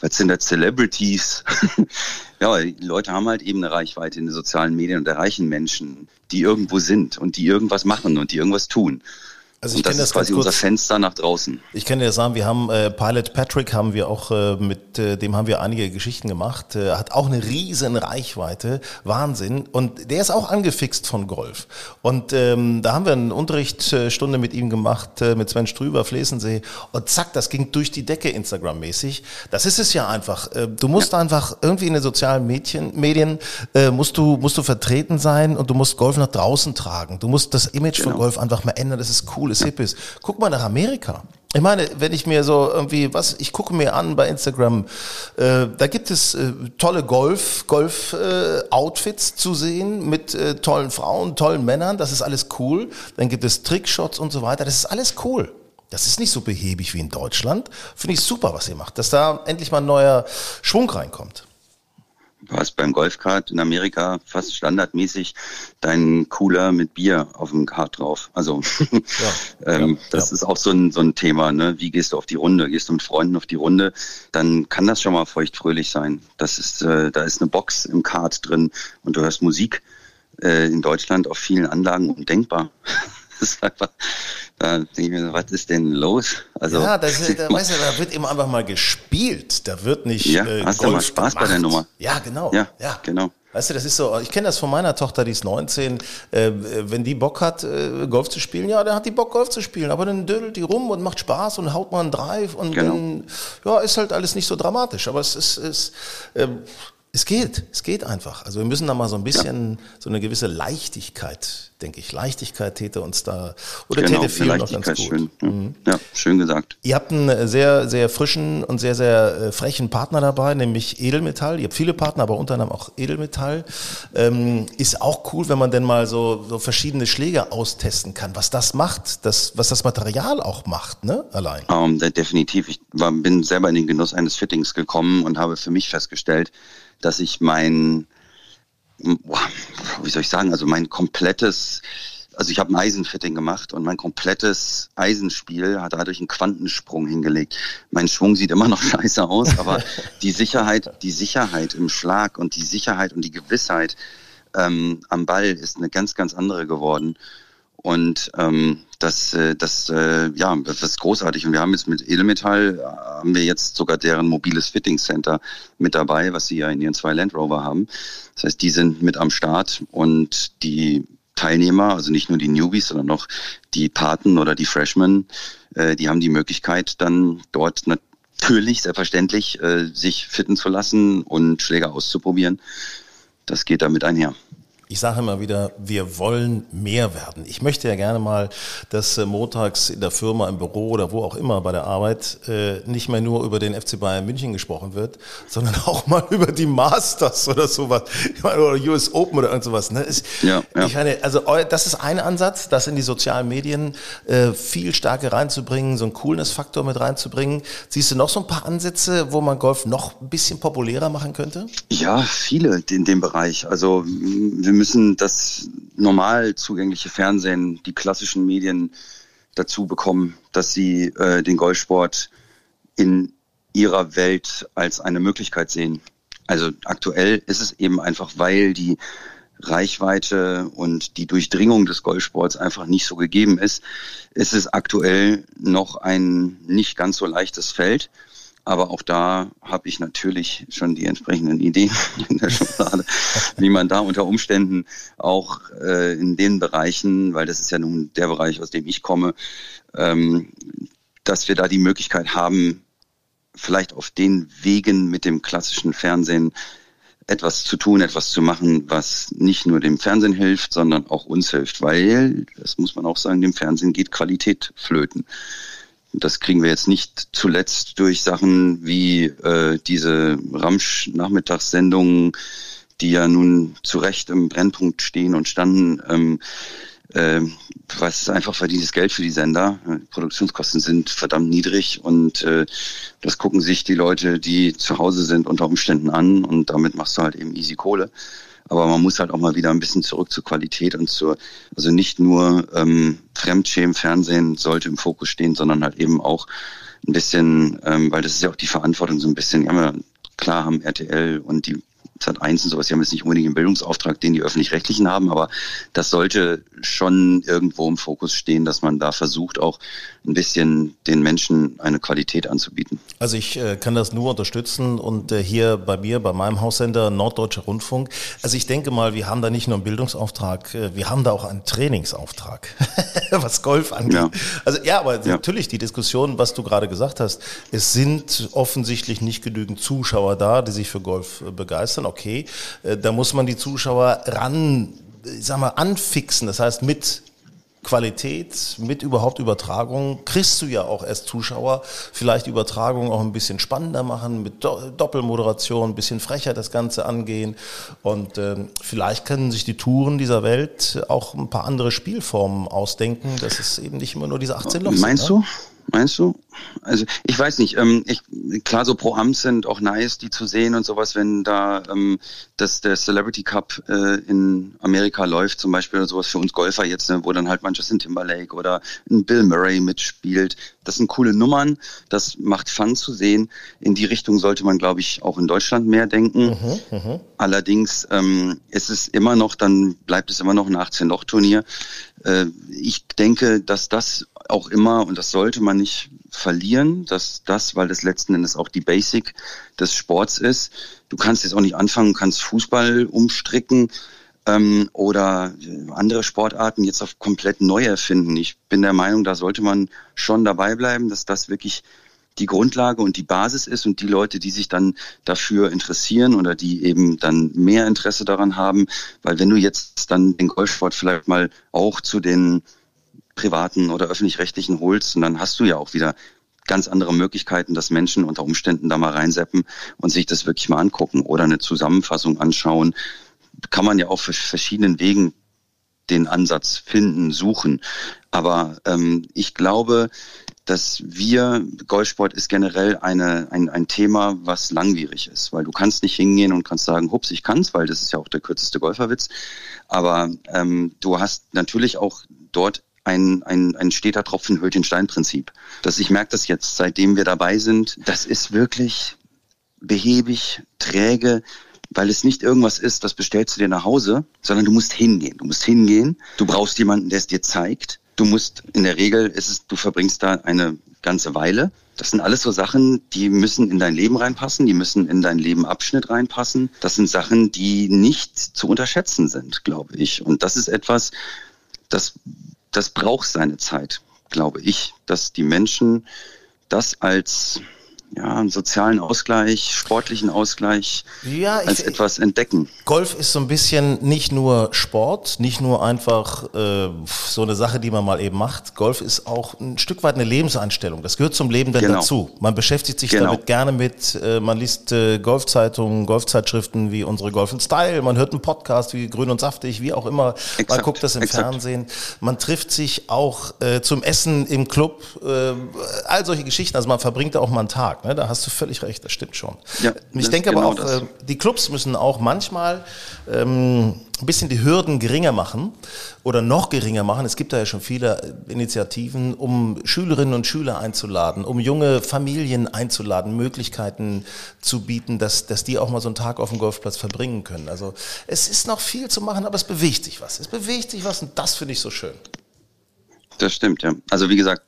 Was sind da Celebrities? (laughs) ja, Leute haben halt eben eine Reichweite in den sozialen Medien und erreichen Menschen, die irgendwo sind und die irgendwas machen und die irgendwas tun. Also ich und das, das ist quasi unser Fenster nach draußen. Ich kann dir sagen, wir haben äh, Pilot Patrick haben wir auch äh, mit äh, dem haben wir einige Geschichten gemacht. Äh, hat auch eine riesen Reichweite, Wahnsinn. Und der ist auch angefixt von Golf. Und ähm, da haben wir eine Unterrichtsstunde mit ihm gemacht äh, mit Sven Strüber, Flesensee. Und zack, das ging durch die Decke Instagram-mäßig. Das ist es ja einfach. Äh, du musst ja. einfach irgendwie in den sozialen Medien, Medien äh, musst du musst du vertreten sein und du musst Golf nach draußen tragen. Du musst das Image genau. von Golf einfach mal ändern. Das ist cool cooles, hip ist. Guck mal nach Amerika. Ich meine, wenn ich mir so irgendwie, was, ich gucke mir an bei Instagram, äh, da gibt es äh, tolle Golf, Golf-Outfits äh, zu sehen mit äh, tollen Frauen, tollen Männern, das ist alles cool. Dann gibt es Trickshots und so weiter, das ist alles cool. Das ist nicht so behäbig wie in Deutschland. Finde ich super, was ihr macht, dass da endlich mal ein neuer Schwung reinkommt. Du hast beim Golfkart in Amerika fast standardmäßig deinen Cooler mit Bier auf dem Kart drauf. Also (laughs) ja, ähm, ja, das ja. ist auch so ein, so ein Thema. Ne? Wie gehst du auf die Runde? Gehst du mit Freunden auf die Runde? Dann kann das schon mal feuchtfröhlich sein. Das ist, äh, da ist eine Box im Kart drin und du hörst Musik. Äh, in Deutschland auf vielen Anlagen undenkbar. (laughs) das ist einfach, da denke ich mir, was ist denn los? Also, ja, das, da, (laughs) weißt du, da wird eben einfach mal gespielt. Da wird nicht. Ja, äh, hast du mal Spaß gemacht. bei der Nummer? Ja, genau. Ja, ja. genau. Weißt du, das ist so, ich kenne das von meiner Tochter, die ist 19. Äh, wenn die Bock hat, äh, Golf zu spielen, ja, dann hat die Bock, Golf zu spielen. Aber dann dödelt die rum und macht Spaß und haut mal einen Drive und genau. dann, ja, ist halt alles nicht so dramatisch. Aber es ist, ist äh, es geht, es geht einfach. Also wir müssen da mal so ein bisschen, ja. so eine gewisse Leichtigkeit, denke ich. Leichtigkeit täte uns da, oder genau, täte vielen noch ganz gut. Schön. Mhm. Ja, schön gesagt. Ihr habt einen sehr, sehr frischen und sehr, sehr äh, frechen Partner dabei, nämlich Edelmetall. Ihr habt viele Partner, aber unter anderem auch Edelmetall. Ähm, ist auch cool, wenn man denn mal so, so verschiedene Schläge austesten kann, was das macht, das, was das Material auch macht, ne, allein. Um, ähm, definitiv. Ich war, bin selber in den Genuss eines Fittings gekommen und habe für mich festgestellt, dass ich mein, wie soll ich sagen, also mein komplettes, also ich habe ein Eisenfitting gemacht und mein komplettes Eisenspiel hat dadurch einen Quantensprung hingelegt. Mein Schwung sieht immer noch (laughs) scheiße aus, aber (laughs) die Sicherheit, die Sicherheit im Schlag und die Sicherheit und die Gewissheit ähm, am Ball ist eine ganz, ganz andere geworden. Und ähm, das, äh, das, äh, ja, das ist großartig. Und wir haben jetzt mit Edelmetall, äh, haben wir jetzt sogar deren mobiles Fitting Center mit dabei, was sie ja in ihren zwei Land Rover haben. Das heißt, die sind mit am Start und die Teilnehmer, also nicht nur die Newbies, sondern auch die Paten oder die Freshmen, äh, die haben die Möglichkeit dann dort natürlich, selbstverständlich, äh, sich fitten zu lassen und Schläger auszuprobieren. Das geht damit einher. Ich sage immer wieder, wir wollen mehr werden. Ich möchte ja gerne mal, dass äh, montags in der Firma, im Büro oder wo auch immer bei der Arbeit äh, nicht mehr nur über den FC Bayern München gesprochen wird, sondern (laughs) auch mal über die Masters oder sowas oder US Open oder irgend sowas. Ne? Ja, ja. Ich meine, also das ist ein Ansatz, das in die sozialen Medien äh, viel stärker reinzubringen, so einen Coolness-Faktor mit reinzubringen. Siehst du noch so ein paar Ansätze, wo man Golf noch ein bisschen populärer machen könnte? Ja, viele in dem Bereich. Also wir müssen das normal zugängliche Fernsehen, die klassischen Medien dazu bekommen, dass sie äh, den Golfsport in ihrer Welt als eine Möglichkeit sehen. Also aktuell ist es eben einfach, weil die Reichweite und die Durchdringung des Golfsports einfach nicht so gegeben ist, ist es aktuell noch ein nicht ganz so leichtes Feld. Aber auch da habe ich natürlich schon die entsprechenden Ideen (laughs) in der Schublade, wie man da unter Umständen auch äh, in den Bereichen, weil das ist ja nun der Bereich, aus dem ich komme, ähm, dass wir da die Möglichkeit haben, vielleicht auf den Wegen mit dem klassischen Fernsehen etwas zu tun, etwas zu machen, was nicht nur dem Fernsehen hilft, sondern auch uns hilft, weil, das muss man auch sagen, dem Fernsehen geht Qualität flöten. Das kriegen wir jetzt nicht zuletzt durch Sachen wie äh, diese Ramsch-Nachmittagssendungen, die ja nun zu Recht im Brennpunkt stehen und standen. Ähm, äh, was ist einfach verdientes Geld für die Sender. Produktionskosten sind verdammt niedrig und äh, das gucken sich die Leute, die zu Hause sind, unter Umständen an und damit machst du halt eben easy Kohle. Aber man muss halt auch mal wieder ein bisschen zurück zur Qualität und zur, also nicht nur ähm, Fremdschämen, Fernsehen sollte im Fokus stehen, sondern halt eben auch ein bisschen, ähm, weil das ist ja auch die Verantwortung so ein bisschen, ja, klar haben RTL und die Sat 1 und sowas, die haben jetzt nicht unbedingt einen Bildungsauftrag, den die öffentlich-rechtlichen haben, aber das sollte schon irgendwo im Fokus stehen, dass man da versucht, auch ein bisschen den Menschen eine Qualität anzubieten. Also ich äh, kann das nur unterstützen und äh, hier bei mir, bei meinem Haussender Norddeutscher Rundfunk, also ich denke mal, wir haben da nicht nur einen Bildungsauftrag, äh, wir haben da auch einen Trainingsauftrag, (laughs) was Golf angeht. Ja. Also ja, aber ja. natürlich die Diskussion, was du gerade gesagt hast, es sind offensichtlich nicht genügend Zuschauer da, die sich für Golf äh, begeistern okay, äh, da muss man die Zuschauer ran, ich sag mal, anfixen. Das heißt, mit Qualität, mit überhaupt Übertragung, kriegst du ja auch erst Zuschauer, vielleicht Übertragung auch ein bisschen spannender machen, mit Doppelmoderation, ein bisschen frecher das Ganze angehen. Und ähm, vielleicht können sich die Touren dieser Welt auch ein paar andere Spielformen ausdenken, dass es eben nicht immer nur diese 18 Loch sind. Meinst ne? du? Meinst du? Also ich weiß nicht. Ähm, ich, klar, so Pro-Ams sind auch nice, die zu sehen und sowas, wenn da ähm, das, der Celebrity Cup äh, in Amerika läuft, zum Beispiel oder sowas für uns Golfer jetzt, ne, wo dann halt mal Justin Timberlake oder ein Bill Murray mitspielt. Das sind coole Nummern, das macht Fun zu sehen. In die Richtung sollte man, glaube ich, auch in Deutschland mehr denken. Mhm, mh. Allerdings ähm, ist es immer noch, dann bleibt es immer noch ein 18-Loch-Turnier. Äh, ich denke, dass das auch immer, und das sollte man nicht verlieren, dass das, weil das letzten Endes auch die Basic des Sports ist. Du kannst jetzt auch nicht anfangen, kannst Fußball umstricken ähm, oder andere Sportarten jetzt auf komplett neu erfinden. Ich bin der Meinung, da sollte man schon dabei bleiben, dass das wirklich die Grundlage und die Basis ist und die Leute, die sich dann dafür interessieren oder die eben dann mehr Interesse daran haben, weil wenn du jetzt dann den Golfsport vielleicht mal auch zu den privaten oder öffentlich-rechtlichen holst. Und dann hast du ja auch wieder ganz andere Möglichkeiten, dass Menschen unter Umständen da mal reinseppen und sich das wirklich mal angucken oder eine Zusammenfassung anschauen. Kann man ja auch für verschiedenen Wegen den Ansatz finden, suchen. Aber ähm, ich glaube, dass wir, Golfsport ist generell eine, ein, ein Thema, was langwierig ist, weil du kannst nicht hingehen und kannst sagen, hups, ich kann's, weil das ist ja auch der kürzeste Golferwitz. Aber ähm, du hast natürlich auch dort ein, ein, ein steter Tropfen hüllt den Stein-Prinzip. Dass ich merke das jetzt, seitdem wir dabei sind, das ist wirklich behäbig, träge, weil es nicht irgendwas ist, das bestellst du dir nach Hause, sondern du musst hingehen. Du musst hingehen, du brauchst jemanden, der es dir zeigt. Du musst, in der Regel ist es, du verbringst da eine ganze Weile. Das sind alles so Sachen, die müssen in dein Leben reinpassen, die müssen in dein Lebenabschnitt reinpassen. Das sind Sachen, die nicht zu unterschätzen sind, glaube ich. Und das ist etwas, das das braucht seine Zeit, glaube ich, dass die Menschen das als ja, einen sozialen Ausgleich, sportlichen Ausgleich ja, als ich, etwas entdecken. Golf ist so ein bisschen nicht nur Sport, nicht nur einfach äh, so eine Sache, die man mal eben macht. Golf ist auch ein Stück weit eine Lebenseinstellung. Das gehört zum Leben dann genau. dazu. Man beschäftigt sich genau. damit gerne mit, äh, man liest äh, Golfzeitungen, Golfzeitschriften wie unsere Golf Style, man hört einen Podcast wie Grün und Saftig, wie auch immer. Exakt. Man guckt das im Exakt. Fernsehen. Man trifft sich auch äh, zum Essen im Club, äh, all solche Geschichten. Also man verbringt da auch mal einen Tag. Tag. Ne? Da hast du völlig recht, das stimmt schon. Ja, ich denke ist aber genau auch, das. äh, die Clubs müssen auch manchmal ähm, ein bisschen die Hürden geringer machen oder noch geringer machen. Es gibt da ja schon viele Initiativen, um Schülerinnen und Schüler einzuladen, um junge Familien einzuladen, Möglichkeiten zu bieten, dass, dass die auch mal so einen Tag auf dem Golfplatz verbringen können. Also es ist noch viel zu machen, aber es bewegt sich was. Es bewegt sich was und das finde ich so schön. Das stimmt, ja. Also wie gesagt,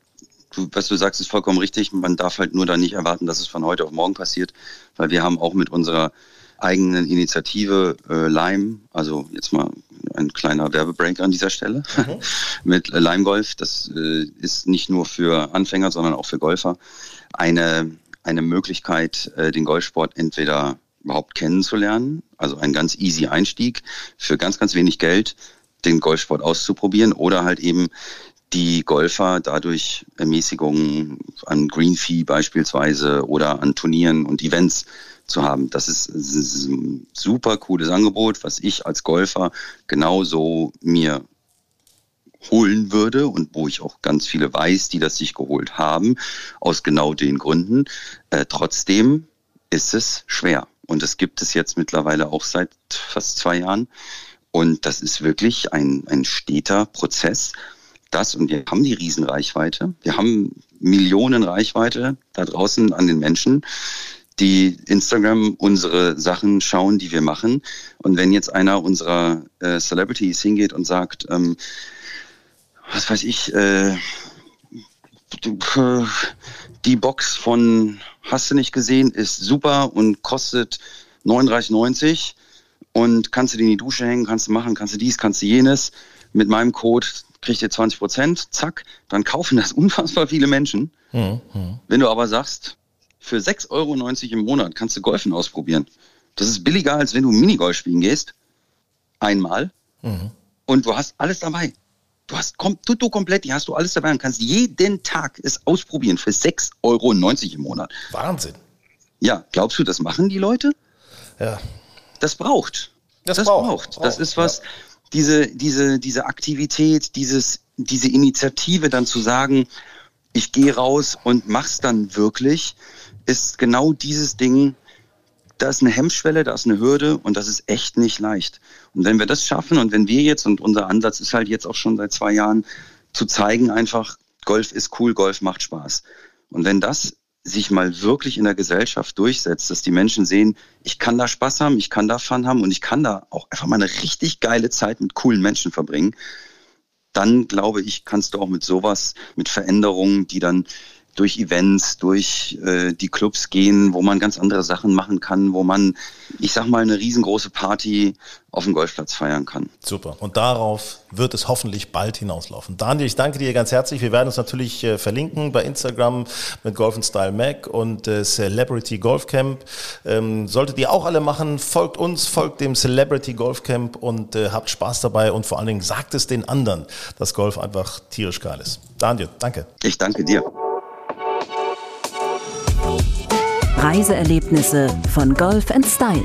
du, was du sagst, ist vollkommen richtig. Man darf halt nur da nicht erwarten, dass es von heute auf morgen passiert, weil wir haben auch mit unserer eigenen Initiative äh, Lime, also jetzt mal ein kleiner Werbebreak an dieser Stelle, (laughs) mit äh, Lime Golf, das äh, ist nicht nur für Anfänger, sondern auch für Golfer, eine, eine Möglichkeit, äh, den Golfsport entweder überhaupt kennenzulernen, also ein ganz easy Einstieg für ganz, ganz wenig Geld, den Golfsport auszuprobieren oder halt eben die Golfer dadurch Ermäßigungen an Green Fee beispielsweise oder an Turnieren und Events zu haben. Das ist, das ist ein super cooles Angebot, was ich als Golfer genauso mir holen würde und wo ich auch ganz viele weiß, die das sich geholt haben, aus genau den Gründen. Äh, trotzdem ist es schwer. Und das gibt es jetzt mittlerweile auch seit fast zwei Jahren. Und das ist wirklich ein, ein steter Prozess. Das, und wir haben die Riesenreichweite. Wir haben Millionen Reichweite da draußen an den Menschen, die Instagram unsere Sachen schauen, die wir machen. Und wenn jetzt einer unserer äh, Celebrities hingeht und sagt, ähm, was weiß ich, äh, die Box von Hast du nicht gesehen ist super und kostet 39,90 und kannst du die in die Dusche hängen, kannst du machen, kannst du dies, kannst du jenes. Mit meinem Code kriegt ihr 20 Prozent, zack, dann kaufen das (laughs) unfassbar viele Menschen. Wenn du aber sagst, für 6,90 Euro im Monat kannst du Golfen ausprobieren. Das ist billiger, als wenn du Minigolf spielen gehst. Einmal. Und du hast alles dabei. Du hast kom tutto komplett, die hast du alles dabei und kannst jeden Tag es ausprobieren für 6,90 Euro im Monat. Wahnsinn. Ja, glaubst du, das machen die Leute? Ja. Das braucht. Das Das, braucht. braucht. Braucht, Das ist was, ja. Diese, diese, diese Aktivität, dieses, diese Initiative dann zu sagen, ich gehe raus und mach's dann wirklich, ist genau dieses Ding, da ist eine Hemmschwelle, da ist eine Hürde und das ist echt nicht leicht. Und wenn wir das schaffen und wenn wir jetzt, und unser Ansatz ist halt jetzt auch schon seit zwei Jahren, zu zeigen einfach, Golf ist cool, Golf macht Spaß. Und wenn das sich mal wirklich in der Gesellschaft durchsetzt, dass die Menschen sehen, ich kann da Spaß haben, ich kann da Fun haben und ich kann da auch einfach mal eine richtig geile Zeit mit coolen Menschen verbringen, dann glaube ich, kannst du auch mit sowas, mit Veränderungen, die dann durch Events, durch äh, die Clubs gehen, wo man ganz andere Sachen machen kann, wo man, ich sag mal, eine riesengroße Party auf dem Golfplatz feiern kann. Super. Und darauf wird es hoffentlich bald hinauslaufen. Daniel, ich danke dir ganz herzlich. Wir werden uns natürlich äh, verlinken bei Instagram mit Golf Style Mac und äh, Celebrity Golf Camp. Ähm, solltet ihr auch alle machen, folgt uns, folgt dem Celebrity Golf Camp und äh, habt Spaß dabei und vor allen Dingen sagt es den anderen, dass Golf einfach tierisch geil ist. Daniel, danke. Ich danke dir. Reiseerlebnisse von Golf Style.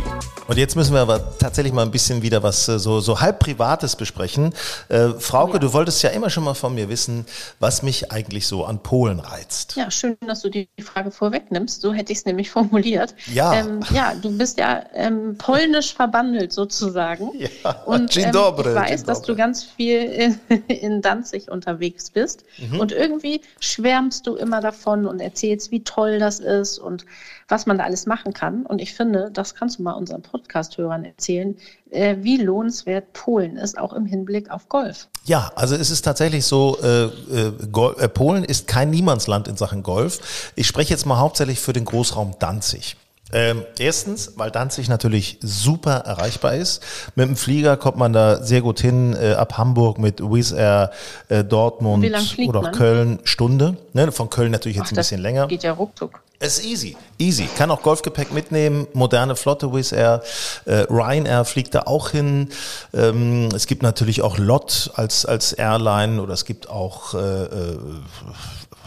Und jetzt müssen wir aber tatsächlich mal ein bisschen wieder was äh, so, so halb Privates besprechen. Äh, Frauke, du wolltest ja immer schon mal von mir wissen, was mich eigentlich so an Polen reizt. Ja, schön, dass du die Frage vorwegnimmst. So hätte ich es nämlich formuliert. Ja. Ähm, ja, du bist ja ähm, polnisch verbandelt sozusagen. (laughs) Ja, Und ähm, dobry, ich weiß, dass du ganz viel in, (laughs) in Danzig unterwegs bist. Mhm. Und irgendwie schwärmst du immer davon und erzählst, wie toll das ist und was man da alles machen kann. Und ich finde, das kannst du mal unseren Podcast-Hörern erzählen, äh, wie lohnenswert Polen ist, auch im Hinblick auf Golf. Ja, also es ist tatsächlich so, äh, äh, äh, Polen ist kein Niemandsland in Sachen Golf. Ich spreche jetzt mal hauptsächlich für den Großraum Danzig. Ähm, erstens, weil Danzig natürlich super erreichbar ist. Mit dem Flieger kommt man da sehr gut hin, äh, ab Hamburg mit Wizz Air, äh, Dortmund oder man? Köln, Stunde. Ne, von Köln natürlich jetzt Ach, ein bisschen länger. Geht ja ruckzuck. Es ist easy, easy. Kann auch Golfgepäck mitnehmen, moderne Flotte Wizz Air, äh, Ryanair fliegt da auch hin. Ähm, es gibt natürlich auch LOT als als Airline oder es gibt auch äh, äh,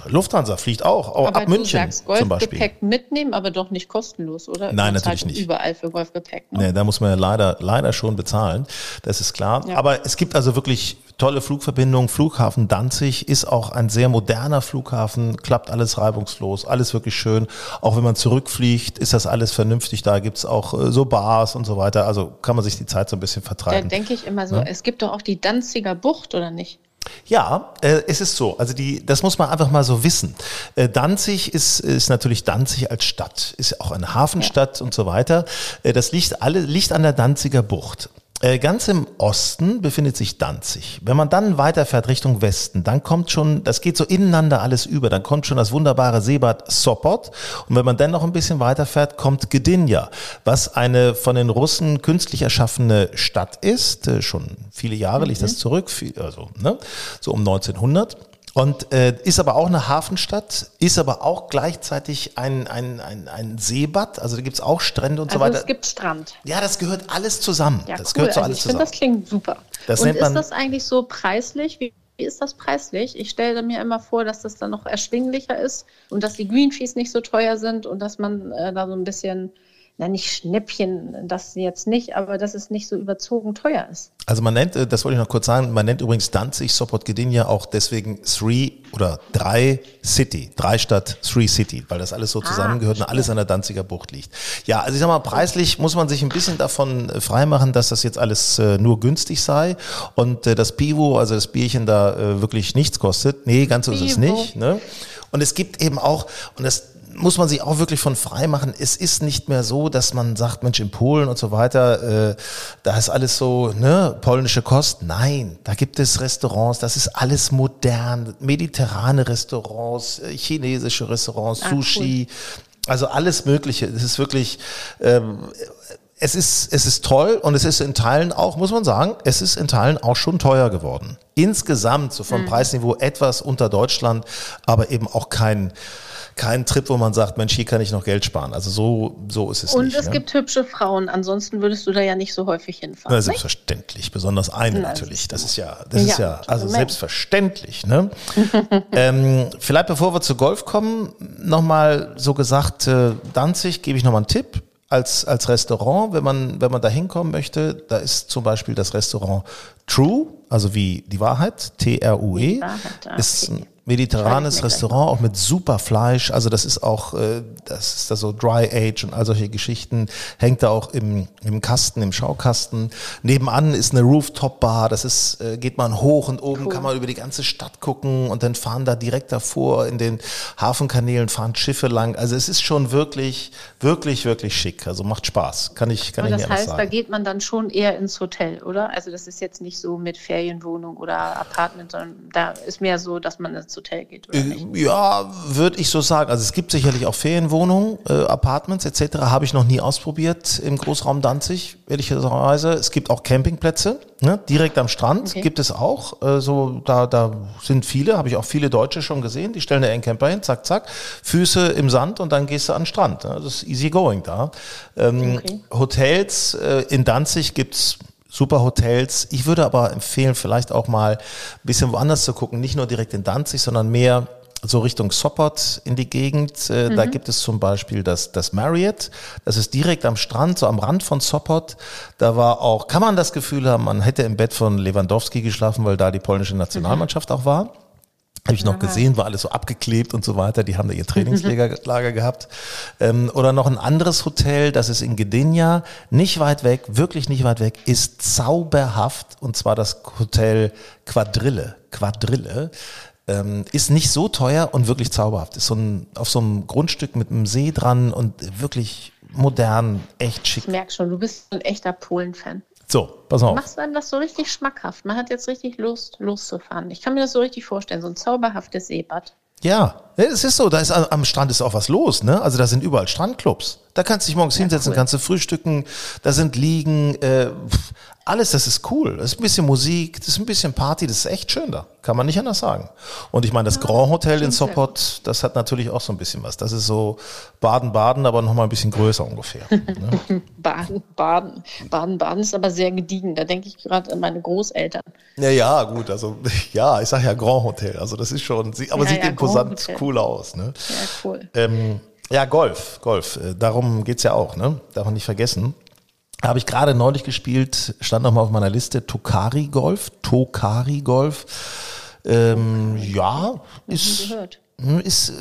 Lufthansa fliegt auch, auch aber ab München sagst, zum Beispiel. Golfgepäck mitnehmen, aber doch nicht kostenlos, oder? Nein, Du natürlich nicht. Überall für Golfgepäck. Ne? Nee, da muss man ja leider, leider schon bezahlen. Das ist klar. Ja. Aber es gibt also wirklich tolle Flugverbindungen. Flughafen Danzig ist auch ein sehr moderner Flughafen, klappt alles reibungslos, alles wirklich schön. Auch wenn man zurückfliegt, ist das alles vernünftig. Da gibt's auch äh, so Bars und so weiter. Also kann man sich die Zeit so ein bisschen Da vertreiben. denke ich immer so, es gibt doch auch die Danziger Bucht, oder nicht? Ja, äh, es ist so. Also die, das muss man einfach mal so wissen. Äh, Danzig ist, ist natürlich Danzig als Stadt, ist ja auch eine Hafenstadt und so weiter. Äh, das liegt alle liegt an der Danziger Bucht. Äh, Ganz im Osten befindet sich Danzig. Wenn man dann weiterfährt Richtung Westen, dann kommt schon, das geht so ineinander alles über, dann kommt schon das wunderbare Seebad Sopot. Und wenn man dann noch ein bisschen weiterfährt, kommt Gdynia, was eine von den Russen künstlich erschaffene Stadt ist. Äh, Schon viele Jahre liegt das zurück, also ne, so um 1900. Und äh, ist aber auch eine Hafenstadt, ist aber auch gleichzeitig ein, ein, ein, ein Seebad, also da gibt's auch Strände und so Also weiter. es gibt Strand. Ja, das gehört alles zusammen. Ja, das cool. gehört so also alles ich finde, zusammen. das klingt super. Das Und nennt man- ist das eigentlich so preislich? Wie, wie ist das preislich? Ich stelle mir immer vor, dass das dann noch erschwinglicher ist und dass die Green Fees nicht so teuer sind und dass man äh, da so ein bisschen, na nicht Schnäppchen, das jetzt nicht, aber dass es nicht so überzogen teuer ist. Also man nennt, äh, das wollte ich noch kurz sagen, man nennt übrigens Danzig, Sopot, Gdynia auch deswegen Three oder Drei City, Drei Stadt, Three City, weil das alles so zusammengehört und alles an der Danziger Bucht liegt. Ja, also ich sag mal, preislich muss man sich ein bisschen davon äh, freimachen, dass das jetzt alles äh, nur günstig sei und äh, das Pivo, also das Bierchen da äh, wirklich nichts kostet. Nee, ganz so ist es nicht. Ne? Und es gibt eben auch, und das muss man sich auch wirklich von frei machen. Es ist nicht mehr so, dass man sagt, Mensch, in Polen und so weiter, äh, da ist alles so, ne, polnische Kost. Nein, da gibt es Restaurants, das ist alles modern, mediterrane Restaurants, äh, chinesische Restaurants, Ah, Sushi, also alles Mögliche. Es ist wirklich, ähm, es ist, es ist toll und es ist in Teilen auch, muss man sagen, es ist in Teilen auch schon teuer geworden. Insgesamt, so Mhm. vom Preisniveau etwas unter Deutschland, aber eben auch kein, kein Trip, wo man sagt, Mensch, hier kann ich noch Geld sparen. Also so, so ist es Und nicht. es ne? gibt hübsche Frauen, ansonsten würdest du da ja nicht so häufig hinfahren. Na, nicht? selbstverständlich, besonders eine Na, natürlich. Das ist ja, das ist Ja, ja, also Moment. selbstverständlich. Ne? (laughs) ähm, vielleicht bevor wir zu Golf kommen, nochmal so gesagt, äh, Danzig gebe ich nochmal einen Tipp. Als, als Restaurant, wenn man, wenn man da hinkommen möchte, da ist zum Beispiel das Restaurant True, also wie die Wahrheit, T-R-U-E, ah, ist ein mediterranes Restaurant, auch mit super Fleisch. Also das ist auch, äh, das ist da so Dry Age und all solche Geschichten. Hängt da auch im, im Kasten, im Schaukasten. Nebenan ist eine Rooftop-Bar. Das ist, äh, geht man hoch und oben kann man über die ganze Stadt gucken und dann fahren da direkt davor in den Hafenkanälen fahren Schiffe lang. Also es ist schon wirklich, wirklich, wirklich schick. Also macht Spaß. Kann ich, kann Aber ich das heißt, da sagen. geht man dann schon eher ins Hotel, oder? Also das ist jetzt nicht so mit Ferienwohnung oder Apartment, sondern da ist mehr so, dass man ins Hotel geht, oder nicht? Äh, Ja, würde ich so sagen. Also es gibt sicherlich auch Ferienwohnungen, äh, Apartments etc. Habe ich noch nie ausprobiert im Großraum Danzig, ehrlicherweise. Es gibt auch Campingplätze, ne? direkt am Strand Okay. gibt es auch. Äh, so da, da sind viele, habe ich auch viele Deutsche schon gesehen. Die stellen da einen Camper hin, zack, zack, Füße im Sand und dann gehst du an den Strand. Ne? Das ist easy going da. Ähm, Okay. Hotels äh, in Danzig gibt's super Hotels. Ich würde aber empfehlen, vielleicht auch mal ein bisschen woanders zu gucken. Nicht nur direkt in Danzig, sondern mehr so Richtung Sopot in die Gegend. Äh, Da gibt es zum Beispiel das, das Marriott. Das ist direkt am Strand, so am Rand von Sopot. Da war auch, kann man das Gefühl haben, man hätte im Bett von Lewandowski geschlafen, weil da die polnische Nationalmannschaft auch war. Habe ich noch gesehen, war alles so abgeklebt und so weiter. Die haben da ihr Trainingslager Lager (laughs) gehabt. Ähm, oder noch ein anderes Hotel, das ist in Gdynia, nicht weit weg, wirklich nicht weit weg, ist zauberhaft. Und zwar das Hotel Quadrille. Quadrille. Ähm, ist nicht so teuer und wirklich zauberhaft. Ist so ein, auf so einem Grundstück mit einem See dran und wirklich modern, echt schick. Ich merke schon, du bist ein echter Polen-Fan. So, pass auf. Machst du einem das so richtig schmackhaft? Man hat jetzt richtig Lust, loszufahren. Ich kann mir das so richtig vorstellen, so ein zauberhaftes Seebad. Ja, es ist so, da ist am Strand ist auch was los, ne? Also da sind überall Strandclubs. Da kannst du dich morgens hinsetzen, cool. kannst du frühstücken, da sind Liegen, äh, alles, das ist cool. Das ist ein bisschen Musik, das ist ein bisschen Party, das ist echt schön da. Kann man nicht anders sagen. Und ich meine, das Grand Hotel in Sopot, das hat natürlich auch so ein bisschen was. Das ist so Baden-Baden, aber nochmal ein bisschen größer ungefähr. (laughs) Ne? Baden, Baden. Baden, Baden ist aber sehr gediegen. Da denke ich gerade an meine Großeltern. Ja, ja, gut, also (laughs) ja, ich sag ja Grand Hotel. Also das ist schon, aber Ja, sieht ja, imposant cool aus. Ne? Ja, cool. Ähm, ja, Golf, Golf. äh, Darum geht's ja auch, ne? Darf man nicht vergessen. Habe ich gerade neulich gespielt, stand noch mal auf meiner Liste, Tokari Golf, Tokari Golf. Ähm, ja, ist, gehört. ist, äh,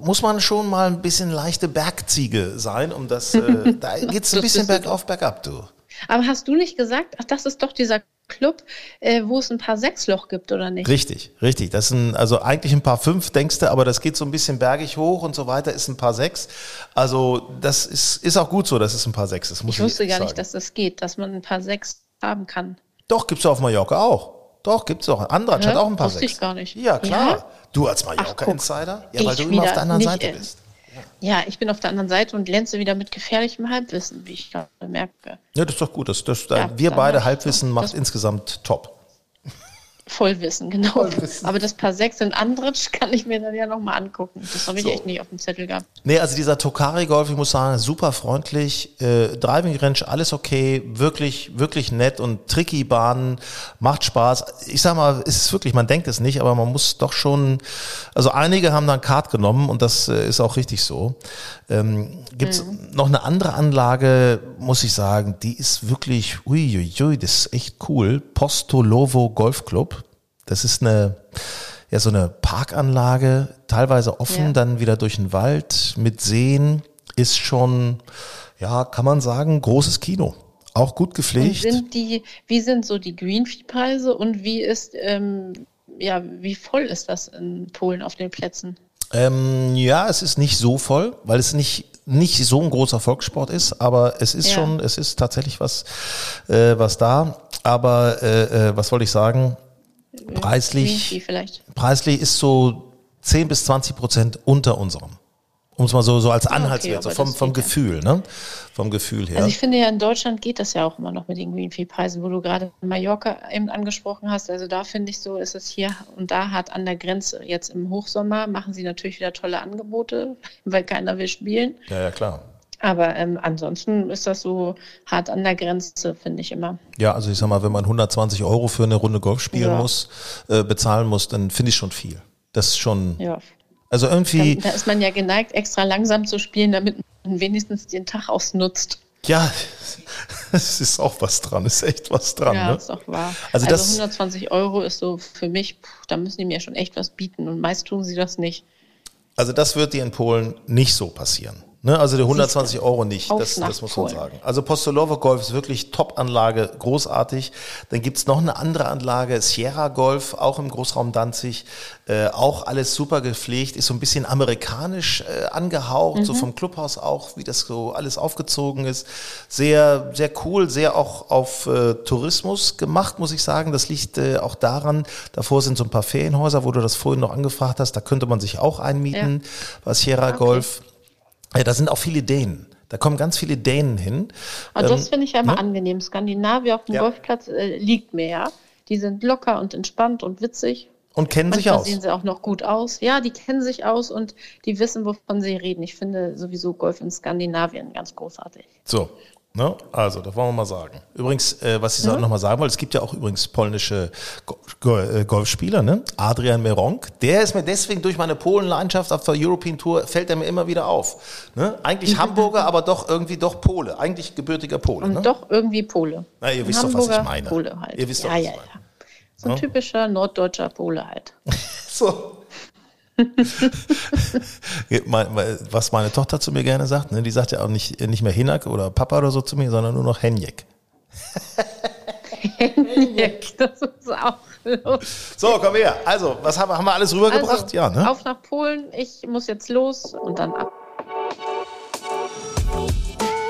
muss man schon mal ein bisschen leichte Bergziege sein, um das, äh, (laughs) da geht's ein bisschen bergauf, bergab, du. Aber hast du nicht gesagt, ach, das ist doch dieser Club, äh, wo es ein paar Sechsloch gibt, oder nicht? Richtig, richtig. Das sind also eigentlich ein paar fünf, denkst du, aber das geht so ein bisschen bergig hoch und so weiter, ist ein paar sechs. Also das ist, ist auch gut so, dass es ein paar sechs ist, Ich ich, wusste gar sagen. nicht, dass das geht, dass man ein paar Sechs haben kann. Doch, gibt's auf Mallorca auch. Doch, gibt's auch. Andratsch Hä? hat auch ein paar Wusste sechs. ich gar nicht. Ja, klar. Ja? Du als. Mallorca-Insider? Ja, weil Ich du immer auf der anderen nicht, Seite bist. Ja, ich bin auf der anderen Seite und glänze wieder mit gefährlichem Halbwissen, wie ich gerade merke. Ja, das ist doch gut. Das, das, Ja, wir beide Halbwissen macht insgesamt top. Vollwissen, (laughs) genau. Aber das paar Sechs in Andritsch (laughs) kann ich mir dann ja nochmal angucken. Das habe ich So. echt nicht auf dem Zettel gehabt. Nee, also dieser Tokari Golf, ich muss sagen, super freundlich, äh, Driving Range, alles okay, wirklich, wirklich nett und tricky Bahnen, macht Spaß. Ich sag mal, es ist wirklich, man denkt es nicht, aber man muss doch schon, also einige haben dann Kart genommen und das äh, ist auch richtig so. Ähm, gibt's noch eine andere Anlage, muss ich sagen, die ist wirklich, uiuiui, das ist echt cool. Postolovo Golf Club. Das ist eine, ja, so eine Parkanlage, teilweise offen, Ja. dann wieder durch den Wald mit Seen, ist schon, ja, kann man sagen, großes Kino. Auch gut Und gepflegt. sind die, wie sind so die Greenfee-Preise und wie ist, ähm, ja, wie voll ist das in Polen auf den Plätzen? Ähm, ja, es ist nicht so voll, weil es nicht nicht so ein großer Volkssport ist, aber es ist Ja. schon, es ist tatsächlich was, äh, was da. Aber äh, äh, was wollte ich sagen? Preislich, vielleicht. preislich ist so 10 bis 20 Prozent unter unserem. Um es mal so, so als Ah, okay, Anhaltswert, so vom, vom geht ja. Gefühl, ne? Vom Gefühl her. Also ich finde ja, in Deutschland geht das ja auch immer noch mit den Greenfee-Preisen, wo du gerade Mallorca eben angesprochen hast. Also da finde ich so, ist es hier und da hart an der Grenze. Jetzt im Hochsommer machen sie natürlich wieder tolle Angebote, (laughs) weil keiner will spielen. ja, ja, klar. Aber ähm, ansonsten ist das so hart an der Grenze, finde ich immer. Ja, also ich sag mal, wenn man 120 Euro für eine Runde Golf spielen Ja. muss, äh, bezahlen muss, dann finde ich schon viel. Das ist schon, Ja. also irgendwie, Dann, da ist man ja geneigt, extra langsam zu spielen, damit man wenigstens den Tag ausnutzt. ja, (laughs) es ist auch was dran, ist echt was dran. ja, ne? ist doch wahr. Also Also, das- 120 Euro ist so für mich, puh, da müssen die mir schon echt was bieten und meist tun sie das nicht. Also das wird dir in Polen nicht so passieren. Ne? Also die 120 Euro nicht, das, das muss man sagen. Also Postolowo Golf ist wirklich Top-Anlage, großartig. Dann gibt's noch eine andere Anlage, Sierra Golf, auch im Großraum Danzig. Äh, auch alles super gepflegt, ist so ein bisschen amerikanisch äh, angehaucht, Mhm. so vom Clubhaus auch, wie das so alles aufgezogen ist. Sehr, sehr cool, sehr auch auf äh, Tourismus gemacht, muss ich sagen. Das liegt äh, auch daran, davor sind so ein paar Ferienhäuser, wo du das vorhin noch angefragt hast, da könnte man sich auch einmieten bei Sierra Golf. Ja, da sind auch viele Dänen. Da kommen ganz viele Dänen hin. Aber Ähm, das finde ich ja immer ne? angenehm. Skandinavier auf dem Ja. Golfplatz äh, liegt mir ja. Die sind locker und entspannt und witzig. Und kennen sich Manchmal aus. sehen sie auch noch gut aus. Ja, die kennen sich aus und die wissen, wovon sie reden. Ich finde sowieso Golf in Skandinavien ganz großartig. So, ne? also, das wollen wir mal sagen. Übrigens, äh, was ich Mhm. noch mal sagen wollte, es gibt ja auch übrigens polnische äh, Golfspieler, ne? Adrian Meronk, der ist mir deswegen durch meine Polen-Leidenschaft auf der European Tour, fällt er mir immer wieder auf. Ne? Eigentlich (laughs) Hamburger, aber doch irgendwie doch Pole, eigentlich gebürtiger Pole. Und Ne? doch irgendwie Pole. Na, ihr wisst doch, was ich Hamburger meine. Pole halt. Ihr wisst doch, ja, was ich ja, meine. ja. So ein Ne? typischer norddeutscher Pole halt. (laughs) So. (laughs) Was meine Tochter zu mir gerne sagt, ne? die sagt ja auch nicht, nicht mehr Hinak oder Papa oder so zu mir, sondern nur noch Henjek. das ist auch los. So, komm her. Also, was haben wir, haben wir alles rübergebracht? Also, ja, ne? Auf nach Polen. Ich muss jetzt los und dann ab.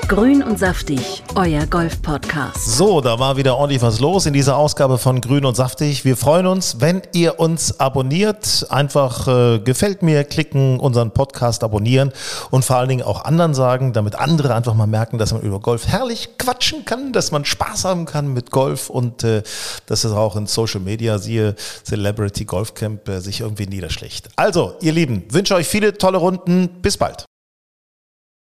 Grün und saftig, euer Golf-Podcast. So, da war wieder ordentlich was los in dieser Ausgabe von Grün und Saftig. Wir freuen uns, wenn ihr uns abonniert. Einfach äh, gefällt mir, klicken, unseren Podcast abonnieren und vor allen Dingen auch anderen sagen, damit andere einfach mal merken, dass man über Golf herrlich quatschen kann, dass man Spaß haben kann mit Golf und äh, dass es auch in Social Media, siehe Celebrity Golf Camp, äh, sich irgendwie niederschlägt. Also, ihr Lieben, wünsche euch viele tolle Runden. Bis bald.